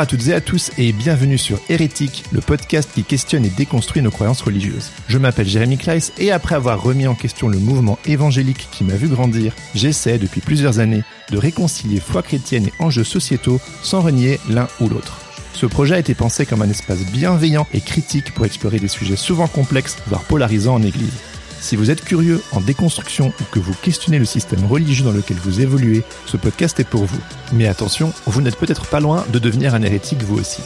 À toutes et à tous et bienvenue sur Hérétique, le podcast qui questionne et déconstruit nos croyances religieuses. Je m'appelle Jérémy Kleiss et après avoir remis en question le mouvement évangélique qui m'a vu grandir, j'essaie depuis plusieurs années de réconcilier foi chrétienne et enjeux sociétaux sans renier l'un ou l'autre. Ce projet a été pensé comme un espace bienveillant et critique pour explorer des sujets souvent complexes, voire polarisants en Église. Si vous êtes curieux en déconstruction ou que vous questionnez le système religieux dans lequel vous évoluez, ce podcast est pour vous. Mais attention, vous n'êtes peut-être pas loin de devenir un hérétique vous aussi.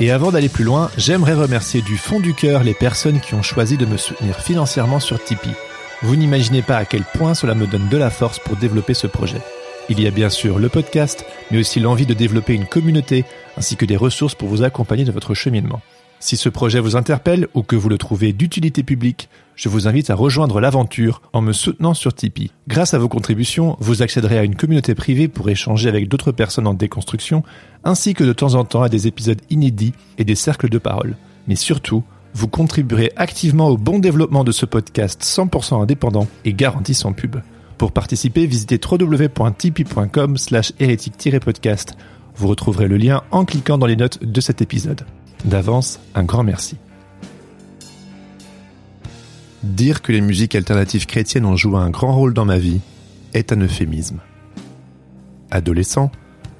Et avant d'aller plus loin, j'aimerais remercier du fond du cœur les personnes qui ont choisi de me soutenir financièrement sur Tipeee. Vous n'imaginez pas à quel point cela me donne de la force pour développer ce projet. Il y a bien sûr le podcast, mais aussi l'envie de développer une communauté, ainsi que des ressources pour vous accompagner dans votre cheminement. Si ce projet vous interpelle ou que vous le trouvez d'utilité publique, je vous invite à rejoindre l'aventure en me soutenant sur Tipeee. Grâce à vos contributions, vous accéderez à une communauté privée pour échanger avec d'autres personnes en déconstruction, ainsi que de temps en temps à des épisodes inédits et des cercles de parole. Mais surtout, vous contribuerez activement au bon développement de ce podcast 100% indépendant et garanti sans pub. Pour participer, visitez www.tipeee.com slash hérétique-podcast. Vous retrouverez le lien en cliquant dans les notes de cet épisode. D'avance, un grand merci. Dire que les musiques alternatives chrétiennes ont joué un grand rôle dans ma vie est un euphémisme. Adolescent,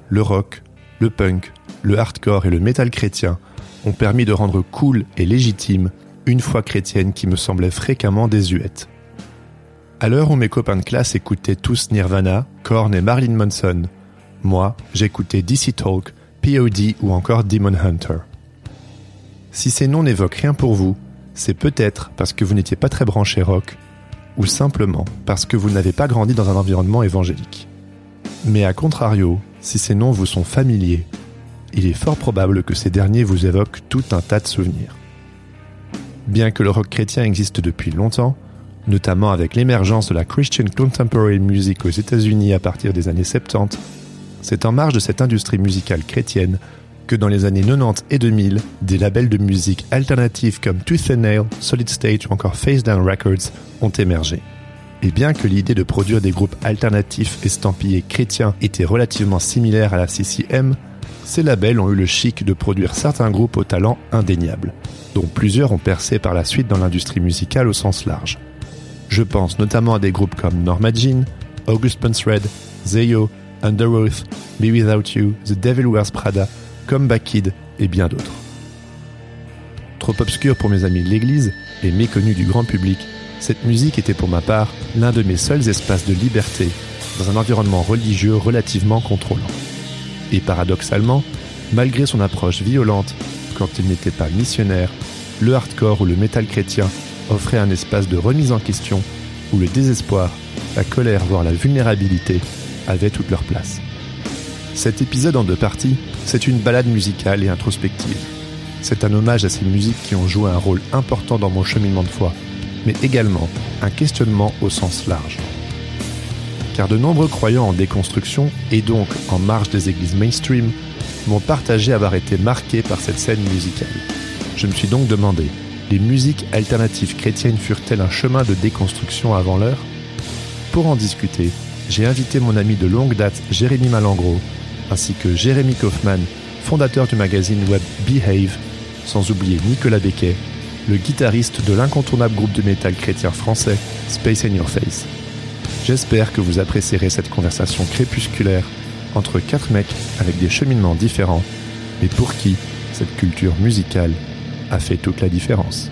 le rock, le punk, le hardcore et le métal chrétien ont permis de rendre cool et légitime une foi chrétienne qui me semblait fréquemment désuète. À l'heure où mes copains de classe écoutaient tous Nirvana, Korn et Marilyn Manson, moi, j'écoutais DC Talk, POD ou encore Demon Hunter. Si ces noms n'évoquent rien pour vous, c'est peut-être parce que vous n'étiez pas très branché rock, ou simplement parce que vous n'avez pas grandi dans un environnement évangélique. Mais à contrario, si ces noms vous sont familiers, il est fort probable que ces derniers vous évoquent tout un tas de souvenirs. Bien que le rock chrétien existe depuis longtemps, notamment avec l'émergence de la Christian Contemporary Music aux États-Unis à partir des années 70, c'est en marge de cette industrie musicale chrétienne que dans les années 90 et 2000, des labels de musique alternative comme Tooth and Nail, Solid Stage ou encore Face Down Records ont émergé. Et bien que l'idée de produire des groupes alternatifs estampillés chrétiens était relativement similaire à la CCM, ces labels ont eu le chic de produire certains groupes au talent indéniable, dont plusieurs ont percé par la suite dans l'industrie musicale au sens large. Je pense notamment à des groupes comme Norma Jean, August Burns Red, Zayo, Underoath, Be Without You, The Devil Wears Prada Comeback Kid et bien d'autres. Trop obscur pour mes amis de l'église et méconnu du grand public, cette musique était pour ma part l'un de mes seuls espaces de liberté dans un environnement religieux relativement contrôlant. Et paradoxalement, malgré son approche violente quand il n'était pas missionnaire, le hardcore ou le métal chrétien offrait un espace de remise en question où le désespoir, la colère voire la vulnérabilité avaient toute leur place. Cet épisode en deux parties, c'est une balade musicale et introspective. C'est un hommage à ces musiques qui ont joué un rôle important dans mon cheminement de foi, mais également un questionnement au sens large. car de nombreux croyants en déconstruction, et donc en marge des églises mainstream, m'ont partagé avoir été marqués par cette scène musicale. Je me suis donc demandé, les musiques alternatives chrétiennes furent-elles un chemin de déconstruction avant l'heure? Pour en discuter, j'ai invité mon ami de longue date Jérémy Malangro, ainsi que Jérémy Kaufmann, fondateur du magazine web Behave, sans oublier Nicolas Becquet, le guitariste de l'incontournable groupe de métal chrétien français Space in Your Face. J'espère que vous apprécierez cette conversation crépusculaire entre quatre mecs avec des cheminements différents, mais pour qui cette culture musicale a fait toute la différence.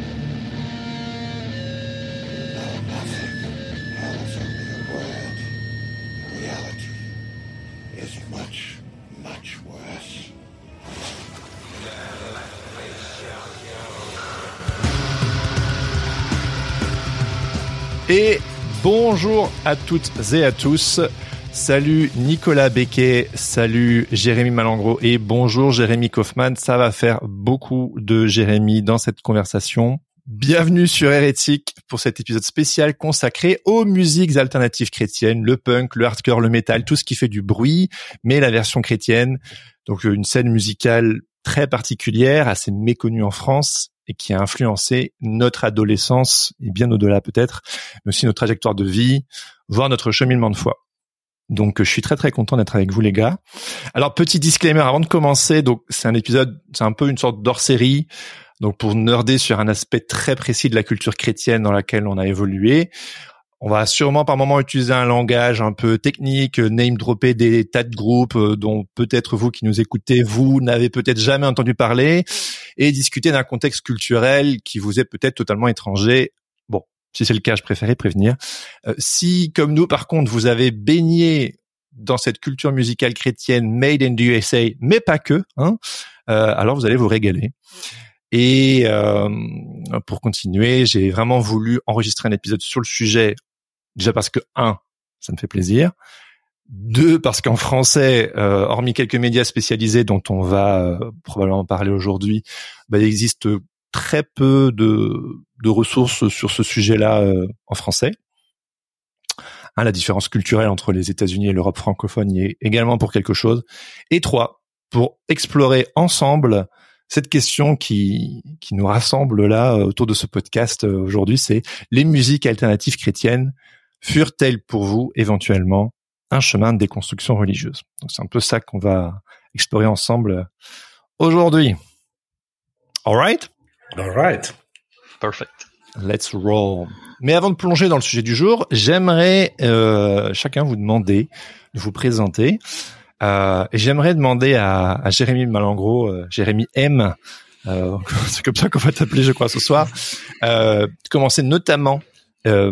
Bonjour à toutes et à tous. Salut Nicolas Becquet, salut Jérémy Malangro et bonjour Jérémy Kaufmann. Ça va faire beaucoup de Jérémy dans cette conversation. Bienvenue sur Hérétique pour cet épisode spécial consacré aux musiques alternatives chrétiennes, le punk, le hardcore, le metal, tout ce qui fait du bruit, mais la version chrétienne. Donc une scène musicale très particulière, assez méconnue en France et qui a influencé notre adolescence et bien au-delà peut-être, mais aussi notre trajectoire de vie, voire notre cheminement de foi. Donc je suis très très content d'être avec vous les gars. Alors petit disclaimer avant de commencer, donc c'est un épisode, c'est un peu une sorte d'hors-série. Donc pour nerder sur un aspect très précis de la culture chrétienne dans laquelle on a évolué, on va sûrement par moment utiliser un langage un peu technique, name dropper des tas de groupes euh, dont peut-être vous qui nous écoutez, vous n'avez peut-être jamais entendu parler, et discuter d'un contexte culturel qui vous est peut-être totalement étranger. Bon, si c'est le cas, je préférais prévenir. Euh, si, comme nous, par contre, vous avez baigné dans cette culture musicale chrétienne made in the USA, mais pas que, hein, euh, alors vous allez vous régaler. Et euh, pour continuer, j'ai vraiment voulu enregistrer un épisode sur le sujet Déjà parce que un, ça me fait plaisir. Deux, parce qu'en français, euh, hormis quelques médias spécialisés dont on va euh, probablement parler aujourd'hui, bah, il existe très peu de, de ressources sur ce sujet-là euh, en français. Un, la différence culturelle entre les États-Unis et l'Europe francophone y est également pour quelque chose. Et trois, pour explorer ensemble cette question qui, qui nous rassemble là autour de ce podcast aujourd'hui, c'est les musiques alternatives chrétiennes furent-elles pour vous éventuellement un chemin de déconstruction religieuse? Donc c'est un peu ça qu'on va explorer ensemble aujourd'hui. All right? All right. Perfect. Let's roll. Mais avant de plonger dans le sujet du jour, j'aimerais euh, chacun vous demander de vous présenter. Euh, et j'aimerais demander à, à Jérémy Malangro, euh, Jérémy M, euh, c'est comme ça qu'on va t'appeler, je crois, ce soir, euh, de commencer notamment euh,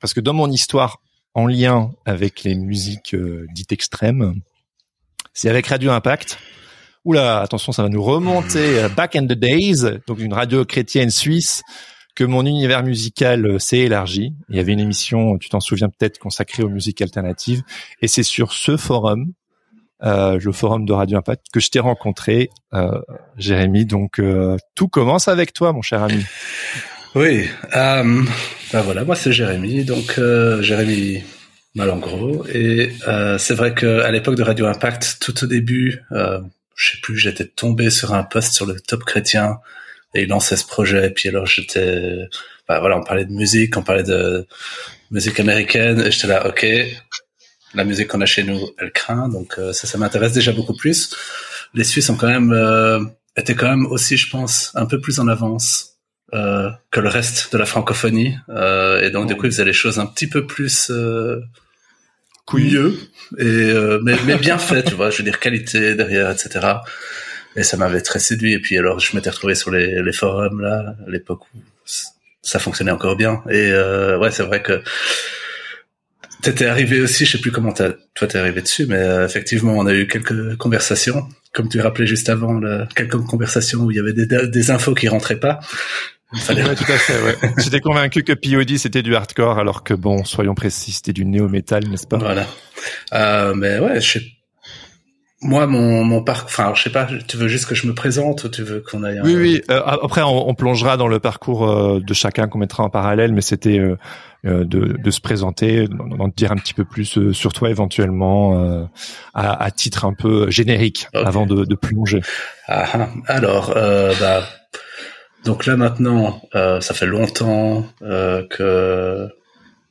parce que dans mon histoire en lien avec les musiques euh, dites extrêmes, c'est avec Radio Impact. Oula, attention, ça va nous remonter back in the days, donc une radio chrétienne suisse, que mon univers musical euh, s'est élargi. Il y avait une émission, tu t'en souviens peut-être, consacrée aux musiques alternatives, et c'est sur ce forum, euh, le forum de Radio Impact, que je t'ai rencontré, Jérémy. Donc tout commence avec toi, mon cher ami. Oui, euh, ben voilà, moi c'est Jérémy, donc euh, Jérémy Malangro, et euh, c'est vrai qu'à l'époque de Radio Impact, tout au début, euh, je sais plus, j'étais tombé sur un post sur le Top Chrétien et il lançait ce projet, et puis alors j'étais, ben voilà, on parlait de musique, on parlait de musique américaine, et j'étais là, ok, la musique qu'on a chez nous, elle craint, donc euh, ça, ça m'intéresse déjà beaucoup plus. Les Suisses ont quand même euh, étaient quand même aussi, je pense, un peu plus en avance euh, que le reste de la francophonie. Euh, et donc, du coup, ils faisaient les choses un petit peu plus euh, couilleux, et, euh, mais, mais bien fait, tu vois. Je veux dire, qualité derrière, etc. Et ça m'avait très séduit. Et puis, alors, je m'étais retrouvé sur les, les forums, là, à l'époque où ça fonctionnait encore bien. Et euh, ouais, c'est vrai que T'étais arrivé aussi, je sais plus comment toi t'es arrivé dessus, mais euh, effectivement, on a eu quelques conversations, comme tu rappelais juste avant, quelques conversations où il y avait des, des infos qui rentraient pas. Fallait... tout à fait. Ouais. J'étais convaincu que POD c'était du hardcore, alors que bon, soyons précis, c'était du néo-metal, n'est-ce pas? Voilà. Euh, mais ouais, je sais moi, mon, mon parcours, enfin, je sais pas, tu veux juste que je me présente ou tu veux qu'on aille... Oui, oui, euh, après, on, on, plongera dans le parcours euh, de chacun qu'on mettra en parallèle, mais c'était euh, de, de, se présenter, d'en dire un petit peu plus sur toi éventuellement, à, à, titre un peu générique, avant de, de plonger. Ah, ah. alors, bah, donc là maintenant, ça fait longtemps que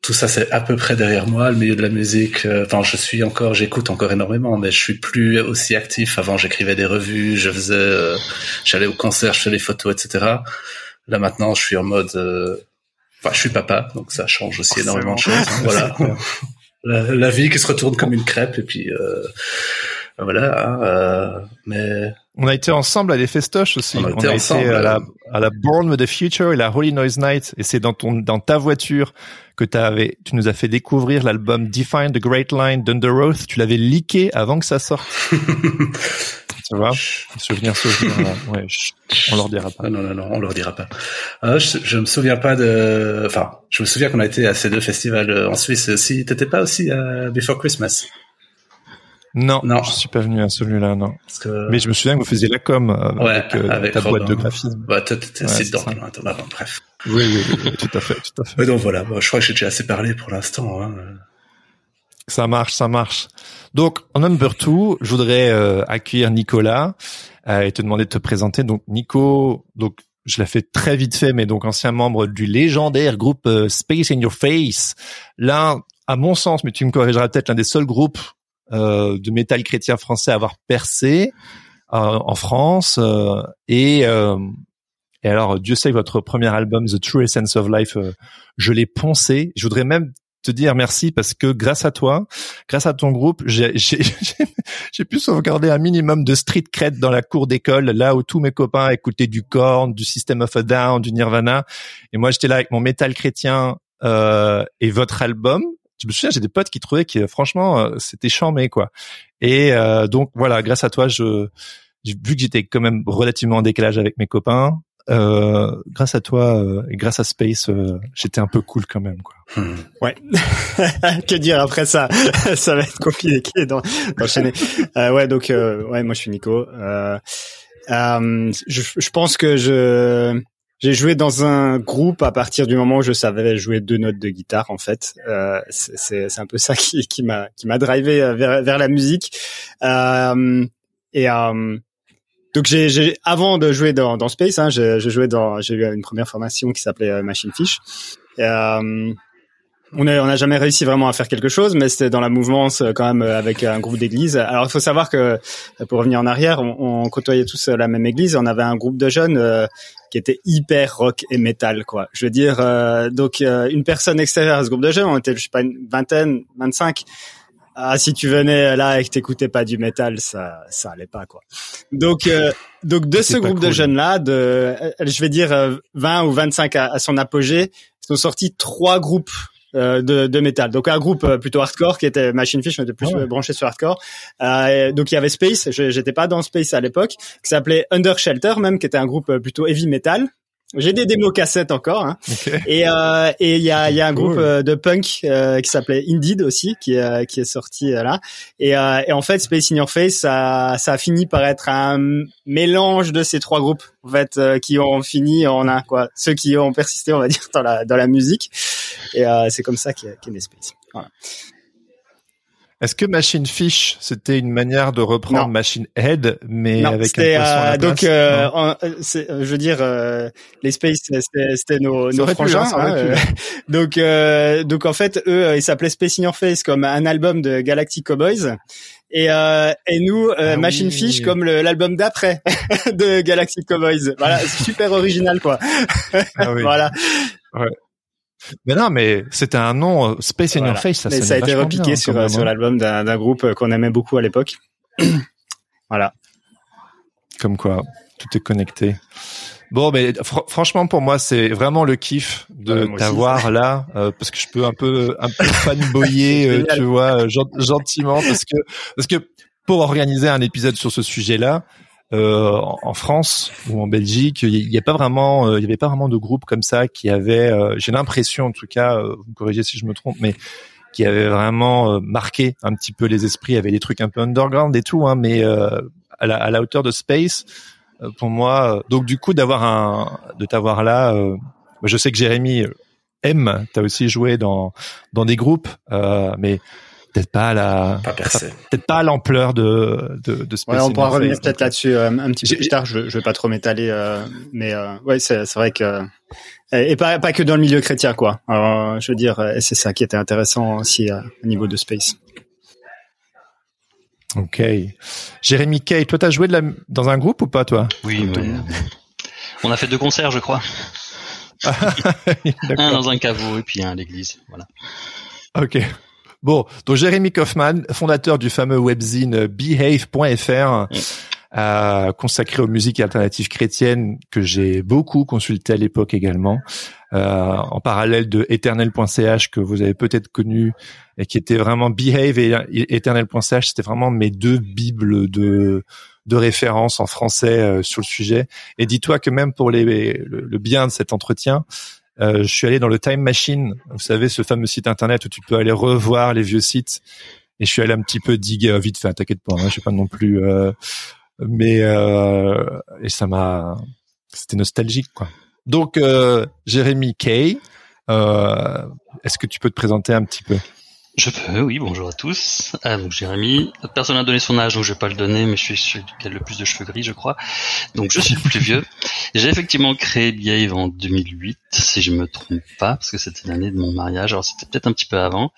tout ça c'est à peu près derrière moi, le milieu de la musique. Euh, enfin, je suis encore, j'écoute encore énormément, mais je suis plus aussi actif. Avant, j'écrivais des revues, je faisais, euh, j'allais au concert, je faisais les photos, etc. Là maintenant, je suis en mode, euh, enfin, je suis papa, donc ça change aussi énormément de choses. Hein, voilà, la, vie qui se retourne comme une crêpe et puis voilà. Hein, mais on a été ensemble à des festoches aussi. On a été, ensemble, à, la, à la Born with the Future et la Holy Noise Night. Et c'est dans ton, dans ta voiture que avais, tu nous as fait découvrir l'album Define the Great Line d'Under Oath. Tu l'avais leaké avant que ça sorte. tu vois? Souvenir, souvenir. ouais, on leur dira pas. Non, non, non, on leur dira pas. Euh, je, je me souviens pas de. Enfin, je me souviens qu'on a été à ces deux festivals euh, en Suisse aussi. T'étais pas aussi à Before Christmas? Non, non, je suis pas venu à celui-là, non. Mais je me souviens que vous faisiez la com euh, avec, euh, ta boîte de graphisme. Bah, t'étais assez dedans, bref. Oui, oui, oui, tout à fait, tout à fait. donc voilà, je crois que j'ai déjà assez parlé pour l'instant. Hein. Ça marche, ça marche. Donc, en number two, je voudrais euh, accueillir Nicolas euh, et te demander de te présenter. Donc, Nico, donc je l'ai fait très vite fait, mais donc ancien membre du légendaire groupe Space in Your Face. Là, à mon sens, mais tu me corrigeras peut-être, l'un des seuls groupes euh, de métal chrétien français à avoir percé euh, en France. Euh, et, et alors, Dieu sait votre premier album, The True Essence of Life, je l'ai poncé. Je voudrais même te dire merci parce que grâce à toi, grâce à ton groupe, j'ai pu sauvegarder un minimum de street cred dans la cour d'école, là où tous mes copains écoutaient du Korn, du System of a Down, du Nirvana, et moi j'étais là avec mon métal chrétien euh, et votre album je me souviens, j'ai des potes qui trouvaient que franchement euh, c'était charmé quoi. Et euh, donc voilà, grâce à toi, je vu que j'étais quand même relativement en décalage avec mes copains, euh, grâce à toi euh, et grâce à Space, euh, j'étais un peu cool quand même quoi. Hmm. Ouais. que dire après ça? Ça va être compliqué d'enchaîner. euh, ouais, donc ouais, moi je suis Nico. je, je pense que je j'ai joué dans un groupe à partir du moment où je savais jouer deux notes de guitare en fait. Euh, c'est un peu ça qui, qui m'a qui m'a drivé euh, vers, vers la musique. Euh, et euh, donc j'ai avant de jouer dans, dans Space, hein, j'ai joué dans j'ai eu une première formation qui s'appelait euh, Machine Fish. Et, euh, on n'a on a jamais réussi vraiment à faire quelque chose, mais c'était dans la mouvance quand même avec un groupe d'église. Alors il faut savoir que pour revenir en arrière, on, on, côtoyait tous la même église. On avait un groupe de jeunes euh, qui était hyper rock et metal, quoi. Je veux dire, euh, donc euh, une personne extérieure à ce groupe de jeunes, on était je sais pas une vingtaine, 25. Ah, si tu venais là et que t'écoutais pas du métal, ça, ça allait pas, quoi. Donc, donc de ce groupe de jeunes là, de, je vais dire 20 ou 25 à, à son apogée, sont sortis trois groupes euh, de, de métal. Donc un groupe euh, plutôt hardcore qui était Machine Fish, on était plus branché sur hardcore. Euh, donc il y avait Space, j'étais pas dans Space à l'époque, qui s'appelait Under Shelter même, qui était un groupe plutôt heavy metal. J'ai des démos cassettes encore. Hein. Et euh, et il y a il y a un groupe euh, de punk euh, qui s'appelait Indeed aussi qui est qui est sorti là. Et, et en fait Space in Your Face ça ça a fini par être un mélange de ces trois groupes en fait qui ont fini en un quoi. Ceux qui ont persisté on va dire dans la dans la musique. Et c'est comme ça qu'est qu né Space. Voilà. Est-ce que Machine Fish, c'était une manière de reprendre Machine Head, mais avec un poisson à la donc euh, euh, je veux dire euh, les Space c'était nos, nos frangins. Hein, donc donc en fait eux ils s'appelaient Space in Your Face comme un album de Galactic Cowboys. Et, et nous, ah Machine Fish comme l'album d'après de Galactic Cowboys. Voilà, super original quoi. Ah oui. voilà. Ouais. Mais non, mais c'était un nom euh, Space in Your Face. Ça, mais ça a été repiqué sur, euh, sur l'album d'un groupe euh, qu'on aimait beaucoup à l'époque. voilà. Comme quoi, tout est connecté. Bon, mais franchement pour moi c'est vraiment le kiff de t'avoir là parce que je peux un peu un peu fanboyer, tu vois, gentiment parce que parce que pour organiser un épisode sur ce sujet-là, euh, en France ou en Belgique, il n'y a pas vraiment, euh, il y avait pas vraiment de groupe comme ça qui avait, euh, j'ai l'impression en tout cas, vous me corrigez si je me trompe, mais qui avait vraiment marqué un petit peu les esprits. Il y avait des trucs un peu underground et tout, hein, mais à, la, hauteur de Space, pour moi. Donc du coup, d'avoir un, de t'avoir là, je sais que Jérémy aime. T'as aussi joué dans dans des groupes, mais peut-être pas à la peut-être pas à l'ampleur de de, de ouais, on pourra revenir peut-être là-dessus euh, un petit peu plus tard je, je vais pas trop m'étaler euh, mais euh, ouais c'est c'est vrai que et pas pas que dans le milieu chrétien quoi. Alors, je veux dire c'est ça qui était intéressant aussi au niveau de space. Ok. Jérémy Kay toi t'as joué de la, dans un groupe ou pas toi? Oui on a fait deux concerts je crois. Un dans un caveau et puis un à l'église voilà. Ok Bon, donc Jérémy Kaufman, fondateur du fameux webzine behave.fr, euh, consacré aux musiques alternatives chrétiennes que j'ai beaucoup consulté à l'époque également, euh, en parallèle de eternel.ch que vous avez peut-être connu et qui était vraiment Behave et eternel.ch, c'était vraiment mes deux bibles de de référence en français euh, sur le sujet. Et dis-toi que même pour les, le bien de cet entretien, je suis allé dans le Time Machine, vous savez, ce fameux site internet où tu peux aller revoir les vieux sites. Et je suis allé un petit peu diguer euh, vite fait, t'inquiète pas, hein, je sais pas non plus. Euh, mais euh, et ça m'a, c'était nostalgique quoi. Donc Jérémy Kay, est-ce que tu peux te présenter un petit peu? Je peux, oui, bonjour à tous. Ah, donc Jérémy, personne n'a donné son âge, donc je vais pas le donner, mais je suis celui qui a le plus de cheveux gris, je crois. Donc je suis le plus vieux. J'ai effectivement créé Behave en 2008, si je me trompe pas, parce que c'était l'année de mon mariage, alors c'était peut-être un petit peu avant.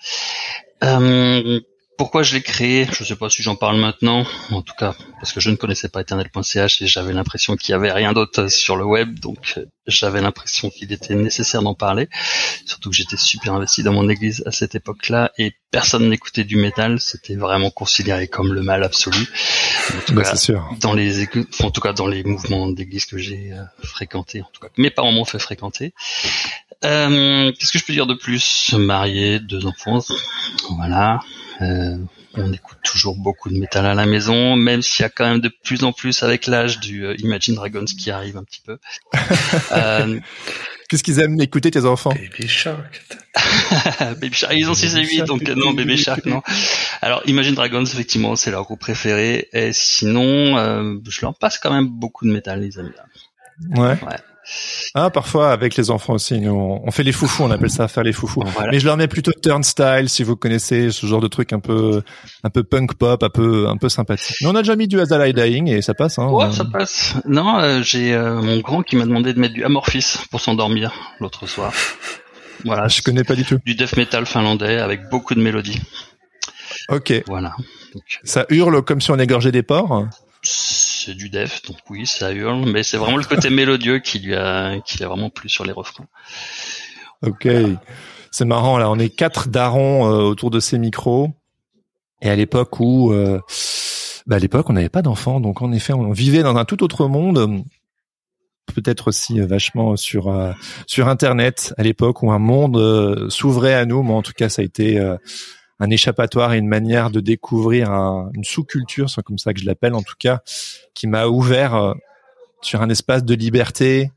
Euh, pourquoi je l'ai créé Je ne sais pas si j'en parle maintenant, en tout cas parce que je ne connaissais pas Eternel.ch et j'avais l'impression qu'il y avait rien d'autre sur le web, donc euh, j'avais l'impression qu'il était nécessaire d'en parler. Surtout que j'étais super investi dans mon église à cette époque-là et personne n'écoutait du métal, c'était vraiment considéré comme le mal absolu. En tout bah, cas, sûr. dans les en tout cas dans les mouvements d'église que j'ai euh, fréquentés, en tout cas que mes parents m'ont fait fréquenter. Euh, Qu'est-ce que je peux dire de plus? Marié, deux enfants, voilà. Euh, on écoute toujours beaucoup de métal à la maison, même s'il y a quand même de plus en plus avec l'âge du euh, Imagine Dragons qui arrive un petit peu. euh, Qu'est-ce qu'ils aiment écouter tes enfants? Baby Shark. Baby Shark, ils ont 6 et 8, donc non, Baby Shark, non. Alors, Imagine Dragons, effectivement, c'est leur groupe préféré. Et sinon, euh, je leur passe quand même beaucoup de métal, les amis. Ouais. ouais. Ah, parfois avec les enfants aussi, on, fait les foufous, on appelle ça faire les foufous. Mais je leur mets plutôt Turnstile, si vous connaissez ce genre de truc un peu, un peu punk pop, un peu, un peu sympathique. Mais on a déjà mis du Azalea Dying et ça passe. Hein, ouais, ça passe. Non, euh, j'ai euh, mon grand qui m'a demandé de mettre du Amorphis pour s'endormir l'autre soir. Voilà. Je connais pas du tout. Du death metal finlandais avec beaucoup de mélodies. Ok. Voilà. Ça hurle comme si on égorgeait des porcs c'est du def, donc oui, ça hurle, mais c'est vraiment le côté mélodieux qui lui a, qui a vraiment plu sur les refrains. Ok, c'est marrant là, on est quatre darons euh, autour de ces micros, et à l'époque où, euh, bah à l'époque on n'avait pas d'enfants, donc en effet on vivait dans un tout autre monde, peut-être aussi vachement sur sur Internet à l'époque où un monde s'ouvrait à nous, mais en tout cas ça a été un échappatoire et une manière de découvrir une sous-culture, c'est comme ça que je l'appelle en tout cas, qui m'a ouvert euh, sur un espace de liberté.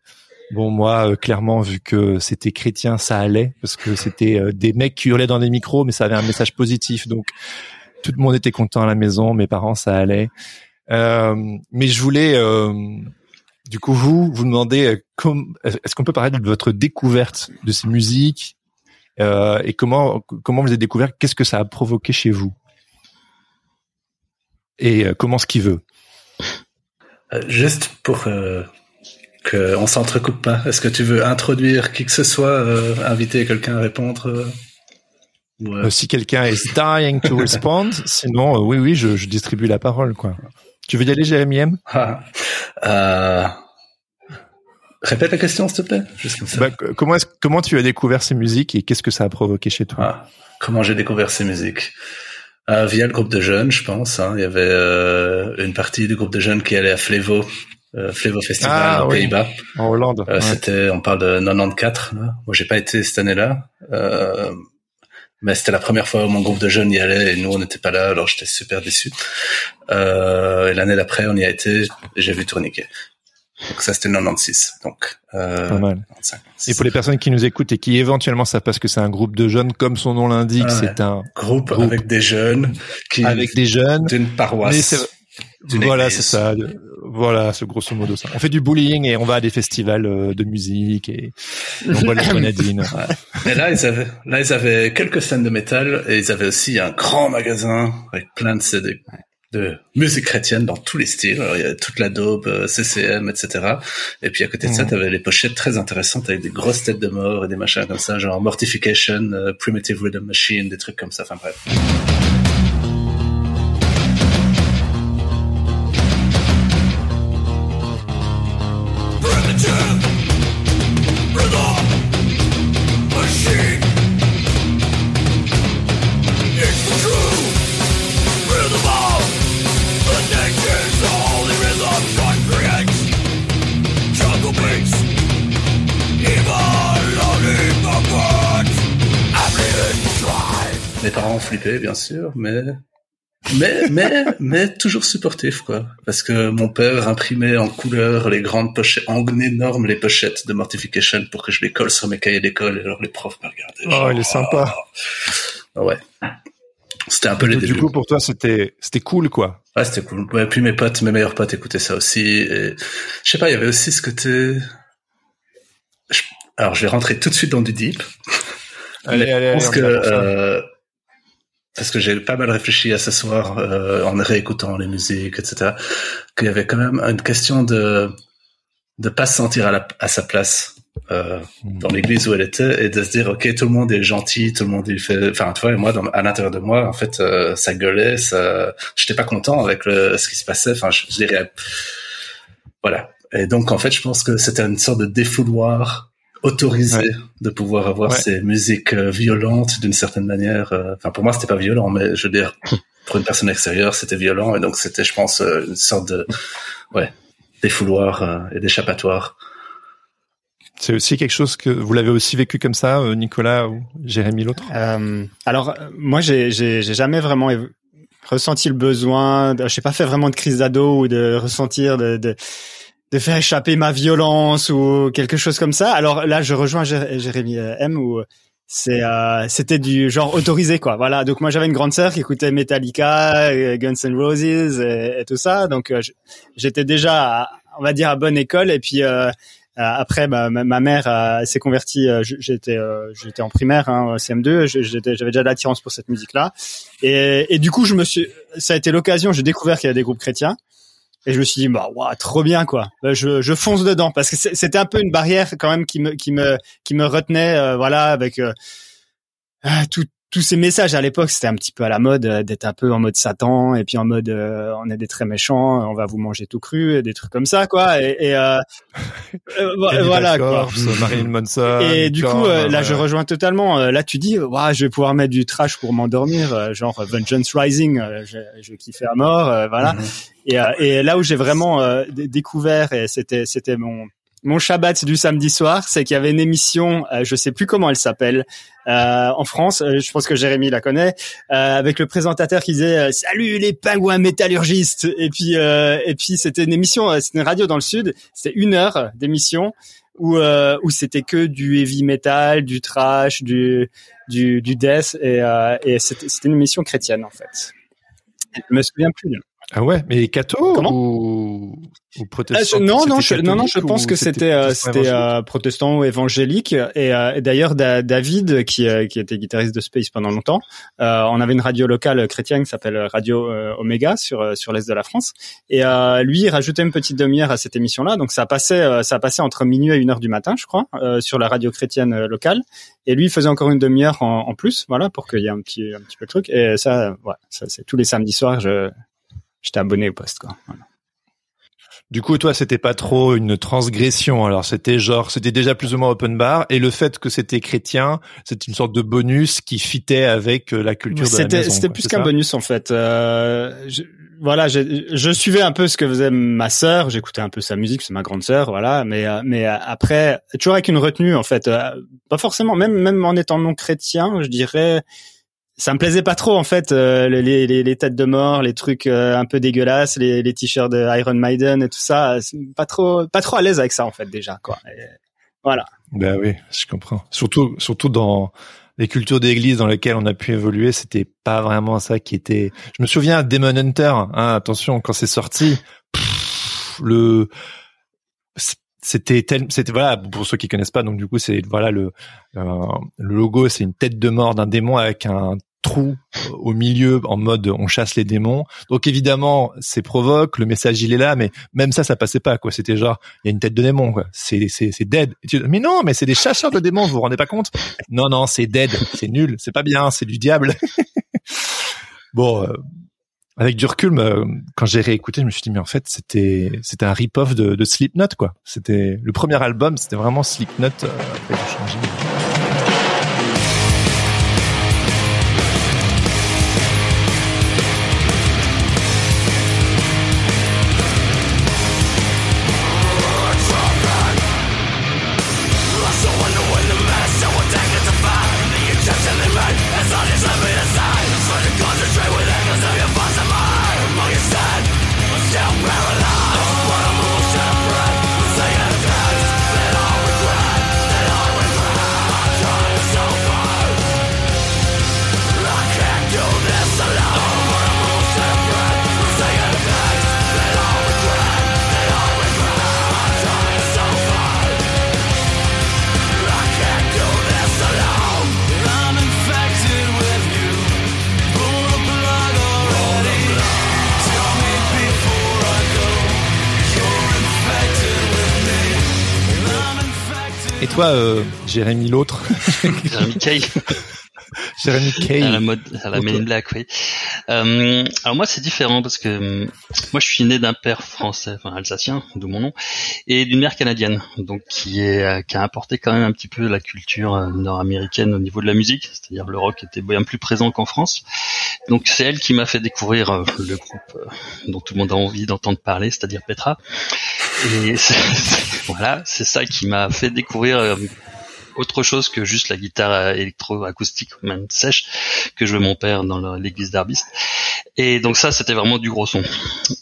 Bon, moi, euh, clairement, vu que c'était chrétien, ça allait parce que c'était euh, des mecs qui hurlaient dans des micros, mais ça avait un message positif, donc tout le monde était content à la maison. Mes parents, ça allait. mais je voulais, du coup, vous vous demandez, est-ce qu'on peut parler de votre découverte de ces musiques euh, et comment comment vous avez découvert Qu'est-ce que ça a provoqué chez vous? Et euh, comment ce qu'il veut? Euh, Juste pour que on s'entrecoupe pas. Est-ce que tu veux introduire qui que ce soit, inviter quelqu'un à répondre Si quelqu'un est dying to respond, sinon oui oui je, je, distribue la parole quoi. Tu veux y aller Jérémy M? Ah, Répète la question, s'il te plaît. Bah, comment, est comment tu as découvert ces musiques et qu'est-ce que ça a provoqué chez toi? Ah, Comment j'ai découvert ces musiques? Euh, Via le groupe de jeunes, je pense. Hein. Il y avait euh, une partie du groupe de jeunes qui allait à Flevo, euh, Flevo Festival ah, aux Pays-Bas. En Hollande. Euh, c'était, on parle de 94. Là. Moi, j'ai pas été cette année-là. Euh, mais c'était la première fois où mon groupe de jeunes y allait et nous on n'était pas là alors j'étais super déçu euh, et l'année d'après on y a été et j'ai vu Tourniquet Donc ça c'était 96. Donc euh, pas mal. Et pour les personnes qui nous écoutent et qui éventuellement savent pas ce que c'est un groupe de jeunes, comme son nom l'indique, c'est un groupe, avec des jeunes qui avec des jeunes d'une paroisse. Voilà, c'est ça. Voilà, c'est grosso modo ça. On fait du bullying et on va à des festivals euh, de musique et, on voit les grenadines. Ouais. Et là, ils avaient, là, ils avaient quelques scènes de métal et ils avaient aussi un grand magasin avec plein de CD de musique chrétienne dans tous les styles. Alors, il y a toute la daube, euh, CCM, etc. Et puis à côté de ça, tu avais les pochettes très intéressantes avec des grosses têtes de mort et des machins comme ça, genre Mortification, euh, Primitive Rhythm Machine, des trucs comme ça. Enfin bref. Bien sûr, mais mais mais mais toujours supportif quoi. Parce que mon père imprimait en couleur les grandes pochettes en énorme les pochettes de Mortification pour que je les colle sur mes cahiers d'école. Et alors les profs me regardaient oh il est sympa. oh. ouais. C'était un peu les du coup pour toi c'était c'était cool quoi. Ouais c'était cool. Ouais, puis mes potes mes meilleurs potes écoutaient ça aussi. Et je sais pas il y avait aussi ce côté alors je vais rentrer tout de suite dans du deep. Allez, allez, je pense que euh, parce que j'ai pas mal réfléchi à ce soir euh, en réécoutant les musiques, etc. Qu'il y avait quand même une question de de pas se sentir à, la, à sa place euh, hmm. dans l'église où elle était et de se dire ok tout le monde est gentil, tout le monde il fait, enfin tu vois et moi dans, à l'intérieur de moi en fait euh, ça gueulait, ça, j'étais pas content avec le, ce qui se passait, enfin je, je dirais voilà. Et donc en fait je pense que c'était une sorte de défouloir autorisé de pouvoir avoir ces musiques euh, violentes d'une certaine manière. Euh, enfin, pour moi, c'était pas violent, mais je veux dire, pour une personne extérieure, c'était violent, et donc c'était, je pense, euh, une sorte de, ouais, défouloir et d'échappatoire. C'est aussi quelque chose que vous l'avez aussi vécu comme ça, Nicolas ou Jérémy l'autre? Euh, alors moi, j'ai j'ai jamais vraiment ressenti le besoin. Je n'ai pas fait vraiment de crise d'ado ou de ressentir de, de de faire échapper ma violence ou quelque chose comme ça. Alors là, je rejoins Jérémy euh, M où c'est euh, c'était du genre autorisé quoi. Voilà. Donc moi j'avais une grande sœur qui écoutait Metallica, euh, Guns N' Roses et, tout ça. Donc j'étais déjà on va dire à bonne école et puis après ma, ma mère s'est convertie j'étais en primaire hein, CM2 j'avais déjà de l'attirance pour cette musique là et, du coup ça a été l'occasion j'ai découvert qu'il y a des groupes chrétiens et je me suis dit bah waouh trop bien quoi. Bah, je, je fonce dedans parce que c'était un peu une barrière quand même qui me qui me qui me retenait euh, voilà avec euh, ah, tout tous ces messages à l'époque, c'était un petit peu à la mode euh, d'être un peu en mode Satan et puis en mode euh, on est des très méchants, on va vous manger tout cru, et des trucs comme ça quoi. Et, et euh, voilà quoi. Manson. Et du coup, là, je rejoins totalement. Là, tu dis, ouais, je vais pouvoir mettre du trash pour m'endormir, genre Vengeance Rising, je, je kiffais à mort, voilà. Et, et là où j'ai vraiment découvert, et c'était c'était mon mon Shabbat du samedi soir, c'est qu'il y avait une émission, euh, je sais plus comment elle s'appelle, euh, en France, euh, je pense que Jérémy la connaît, euh, avec le présentateur qui disait "Salut les pingouins métallurgistes" et puis et puis c'était une émission, c'était une radio dans le sud, c'était une heure d'émission où où c'était que du heavy metal, du trash, du du, du death et, et c'était une émission chrétienne en fait. Je me souviens plus. Ah ouais, mais catho ou, ou protestant euh, Non, non, je, non, non, je pense que c'était c'était euh, protestant ou évangélique. Et, euh, d'ailleurs, David, qui qui était guitariste de Space pendant longtemps, on avait une radio locale chrétienne qui s'appelle Radio Omega sur sur l'est de la France. Et lui, il rajoutait une petite demi-heure à cette émission-là, donc ça passait ça passait entre minuit et une heure du matin, je crois, sur la radio chrétienne locale. Et lui, il faisait encore une demi-heure en, en, plus, voilà, pour qu'il y ait un petit un petit peu de truc. Et ça, ouais, ça c'est tous les samedis soirs, je j'étais abonné au poste quoi. Voilà. Du coup, toi, c'était pas trop une transgression. Alors, c'était genre, c'était déjà plus ou moins open bar, et le fait que c'était chrétien, c'était une sorte de bonus qui fitait avec euh, la culture de la maison. C'était plus qu'un bonus en fait. Euh, je, voilà, je, je, suivais un peu ce que faisait ma sœur. J'écoutais un peu sa musique, c'est ma grande sœur, voilà. Mais euh, mais après, toujours avec une retenue en fait. Pas forcément, même même en étant non chrétien, je dirais ça me plaisait pas trop en fait euh, les, les, les, têtes de mort, les trucs euh, un peu dégueulasses, les, les t-shirts de Iron Maiden et tout ça, pas trop pas trop à l'aise avec ça en fait déjà quoi. voilà. Ben oui, je comprends. Surtout surtout dans les cultures d'église dans lesquelles on a pu évoluer, c'était pas vraiment ça qui était. Je me souviens Demon Hunter. Hein, attention, quand c'est sorti, le c'était c'était voilà pour ceux qui connaissent pas donc du coup c'est voilà le euh, le logo c'est une tête de mort d'un démon avec un trou au milieu en mode on chasse les démons. Donc évidemment c'est provoque le message il est là mais même ça ça passait pas quoi. C'était genre il y a une tête de démon quoi. C'est c'est c'est dead. Mais non mais c'est des chasseurs de démons vous vous rendez pas compte? Non non c'est dead. C'est nul. C'est pas bien. C'est du diable. Bon euh, avec du recul, quand j'ai réécouté, je me suis dit mais en fait c'était c'était un rip-off de, de Slipknot quoi. C'était le premier album, c'était vraiment Slipknot. Euh, après, toi, euh, Jérémy l'autre. Jérémy Kay. Jérémy Kay. À la mode, à la Men Black, oui. Euh, alors moi, c'est différent parce que euh, moi, je suis né d'un père français, enfin alsacien, d'où mon nom, et d'une mère canadienne, donc qui est euh, qui a apporté quand même un petit peu la culture euh, nord-américaine au niveau de la musique, c'est-à-dire le rock était bien plus présent qu'en France. Donc c'est elle qui m'a fait découvrir le groupe dont tout le monde a envie d'entendre parler, c'est-à-dire Petra. Et voilà, c'est ça qui m'a fait découvrir euh, autre chose que juste la guitare électro-acoustique, même sèche, que jouait mon père dans l'église d'Arbiste. Et donc ça, c'était vraiment du gros son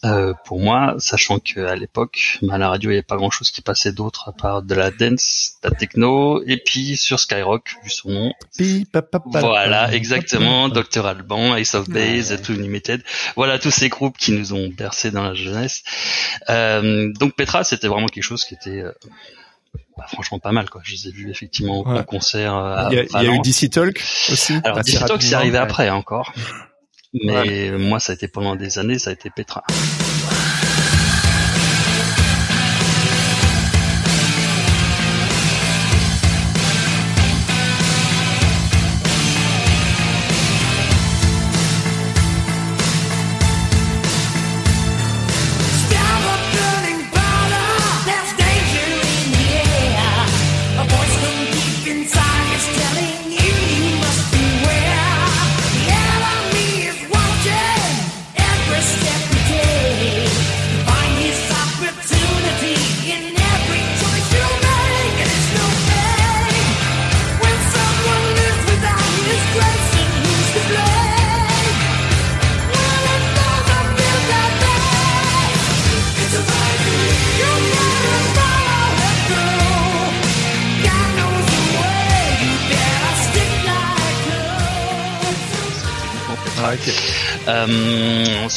euh, pour moi, sachant qu'à l'époque, bah, à la radio, il n'y avait pas grand-chose qui passait d'autre à part de la dance, de la techno, et puis sur Skyrock, vu son nom. Voilà, exactement, Dr Alban, Ace of Base, Too Limited. Voilà tous ces groupes qui nous ont bercé dans la jeunesse. Euh, donc Petra, c'était vraiment quelque chose qui était euh, bah, franchement pas mal quoi. Je les ai vus effectivement au concert. Euh, il y a, eu DC Talk aussi. Alors DC Talk c'est arrivé après encore, mais moi ça a été pendant des années, ça a été Petra.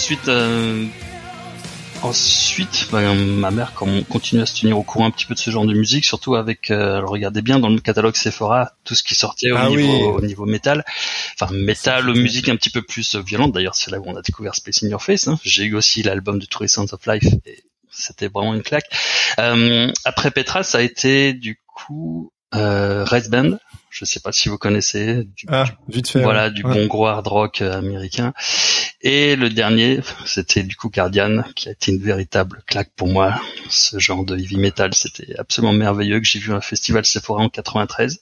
Ensuite, euh, ensuite, ben, ma mère continue à se tenir au courant un petit peu de ce genre de musique, surtout avec, euh, regardez bien dans le catalogue Sephora tout ce qui sortait au ah niveau au niveau métal, enfin métal, musique un petit peu plus violente. D'ailleurs, c'est là où on a découvert Space in Your Face. Hein. J'ai eu aussi l'album de Tourist of Life et c'était vraiment une claque. Euh, après Petra, ça a été du coup euh, Red Band. Je sais pas si vous connaissez. Du, ah, vite fait. Voilà, du bon gros hard rock euh, américain. Et le dernier, c'était du coup Guardian, qui a été une véritable claque pour moi. Ce genre de heavy metal, c'était absolument merveilleux que j'ai vu un festival Sephora en 93.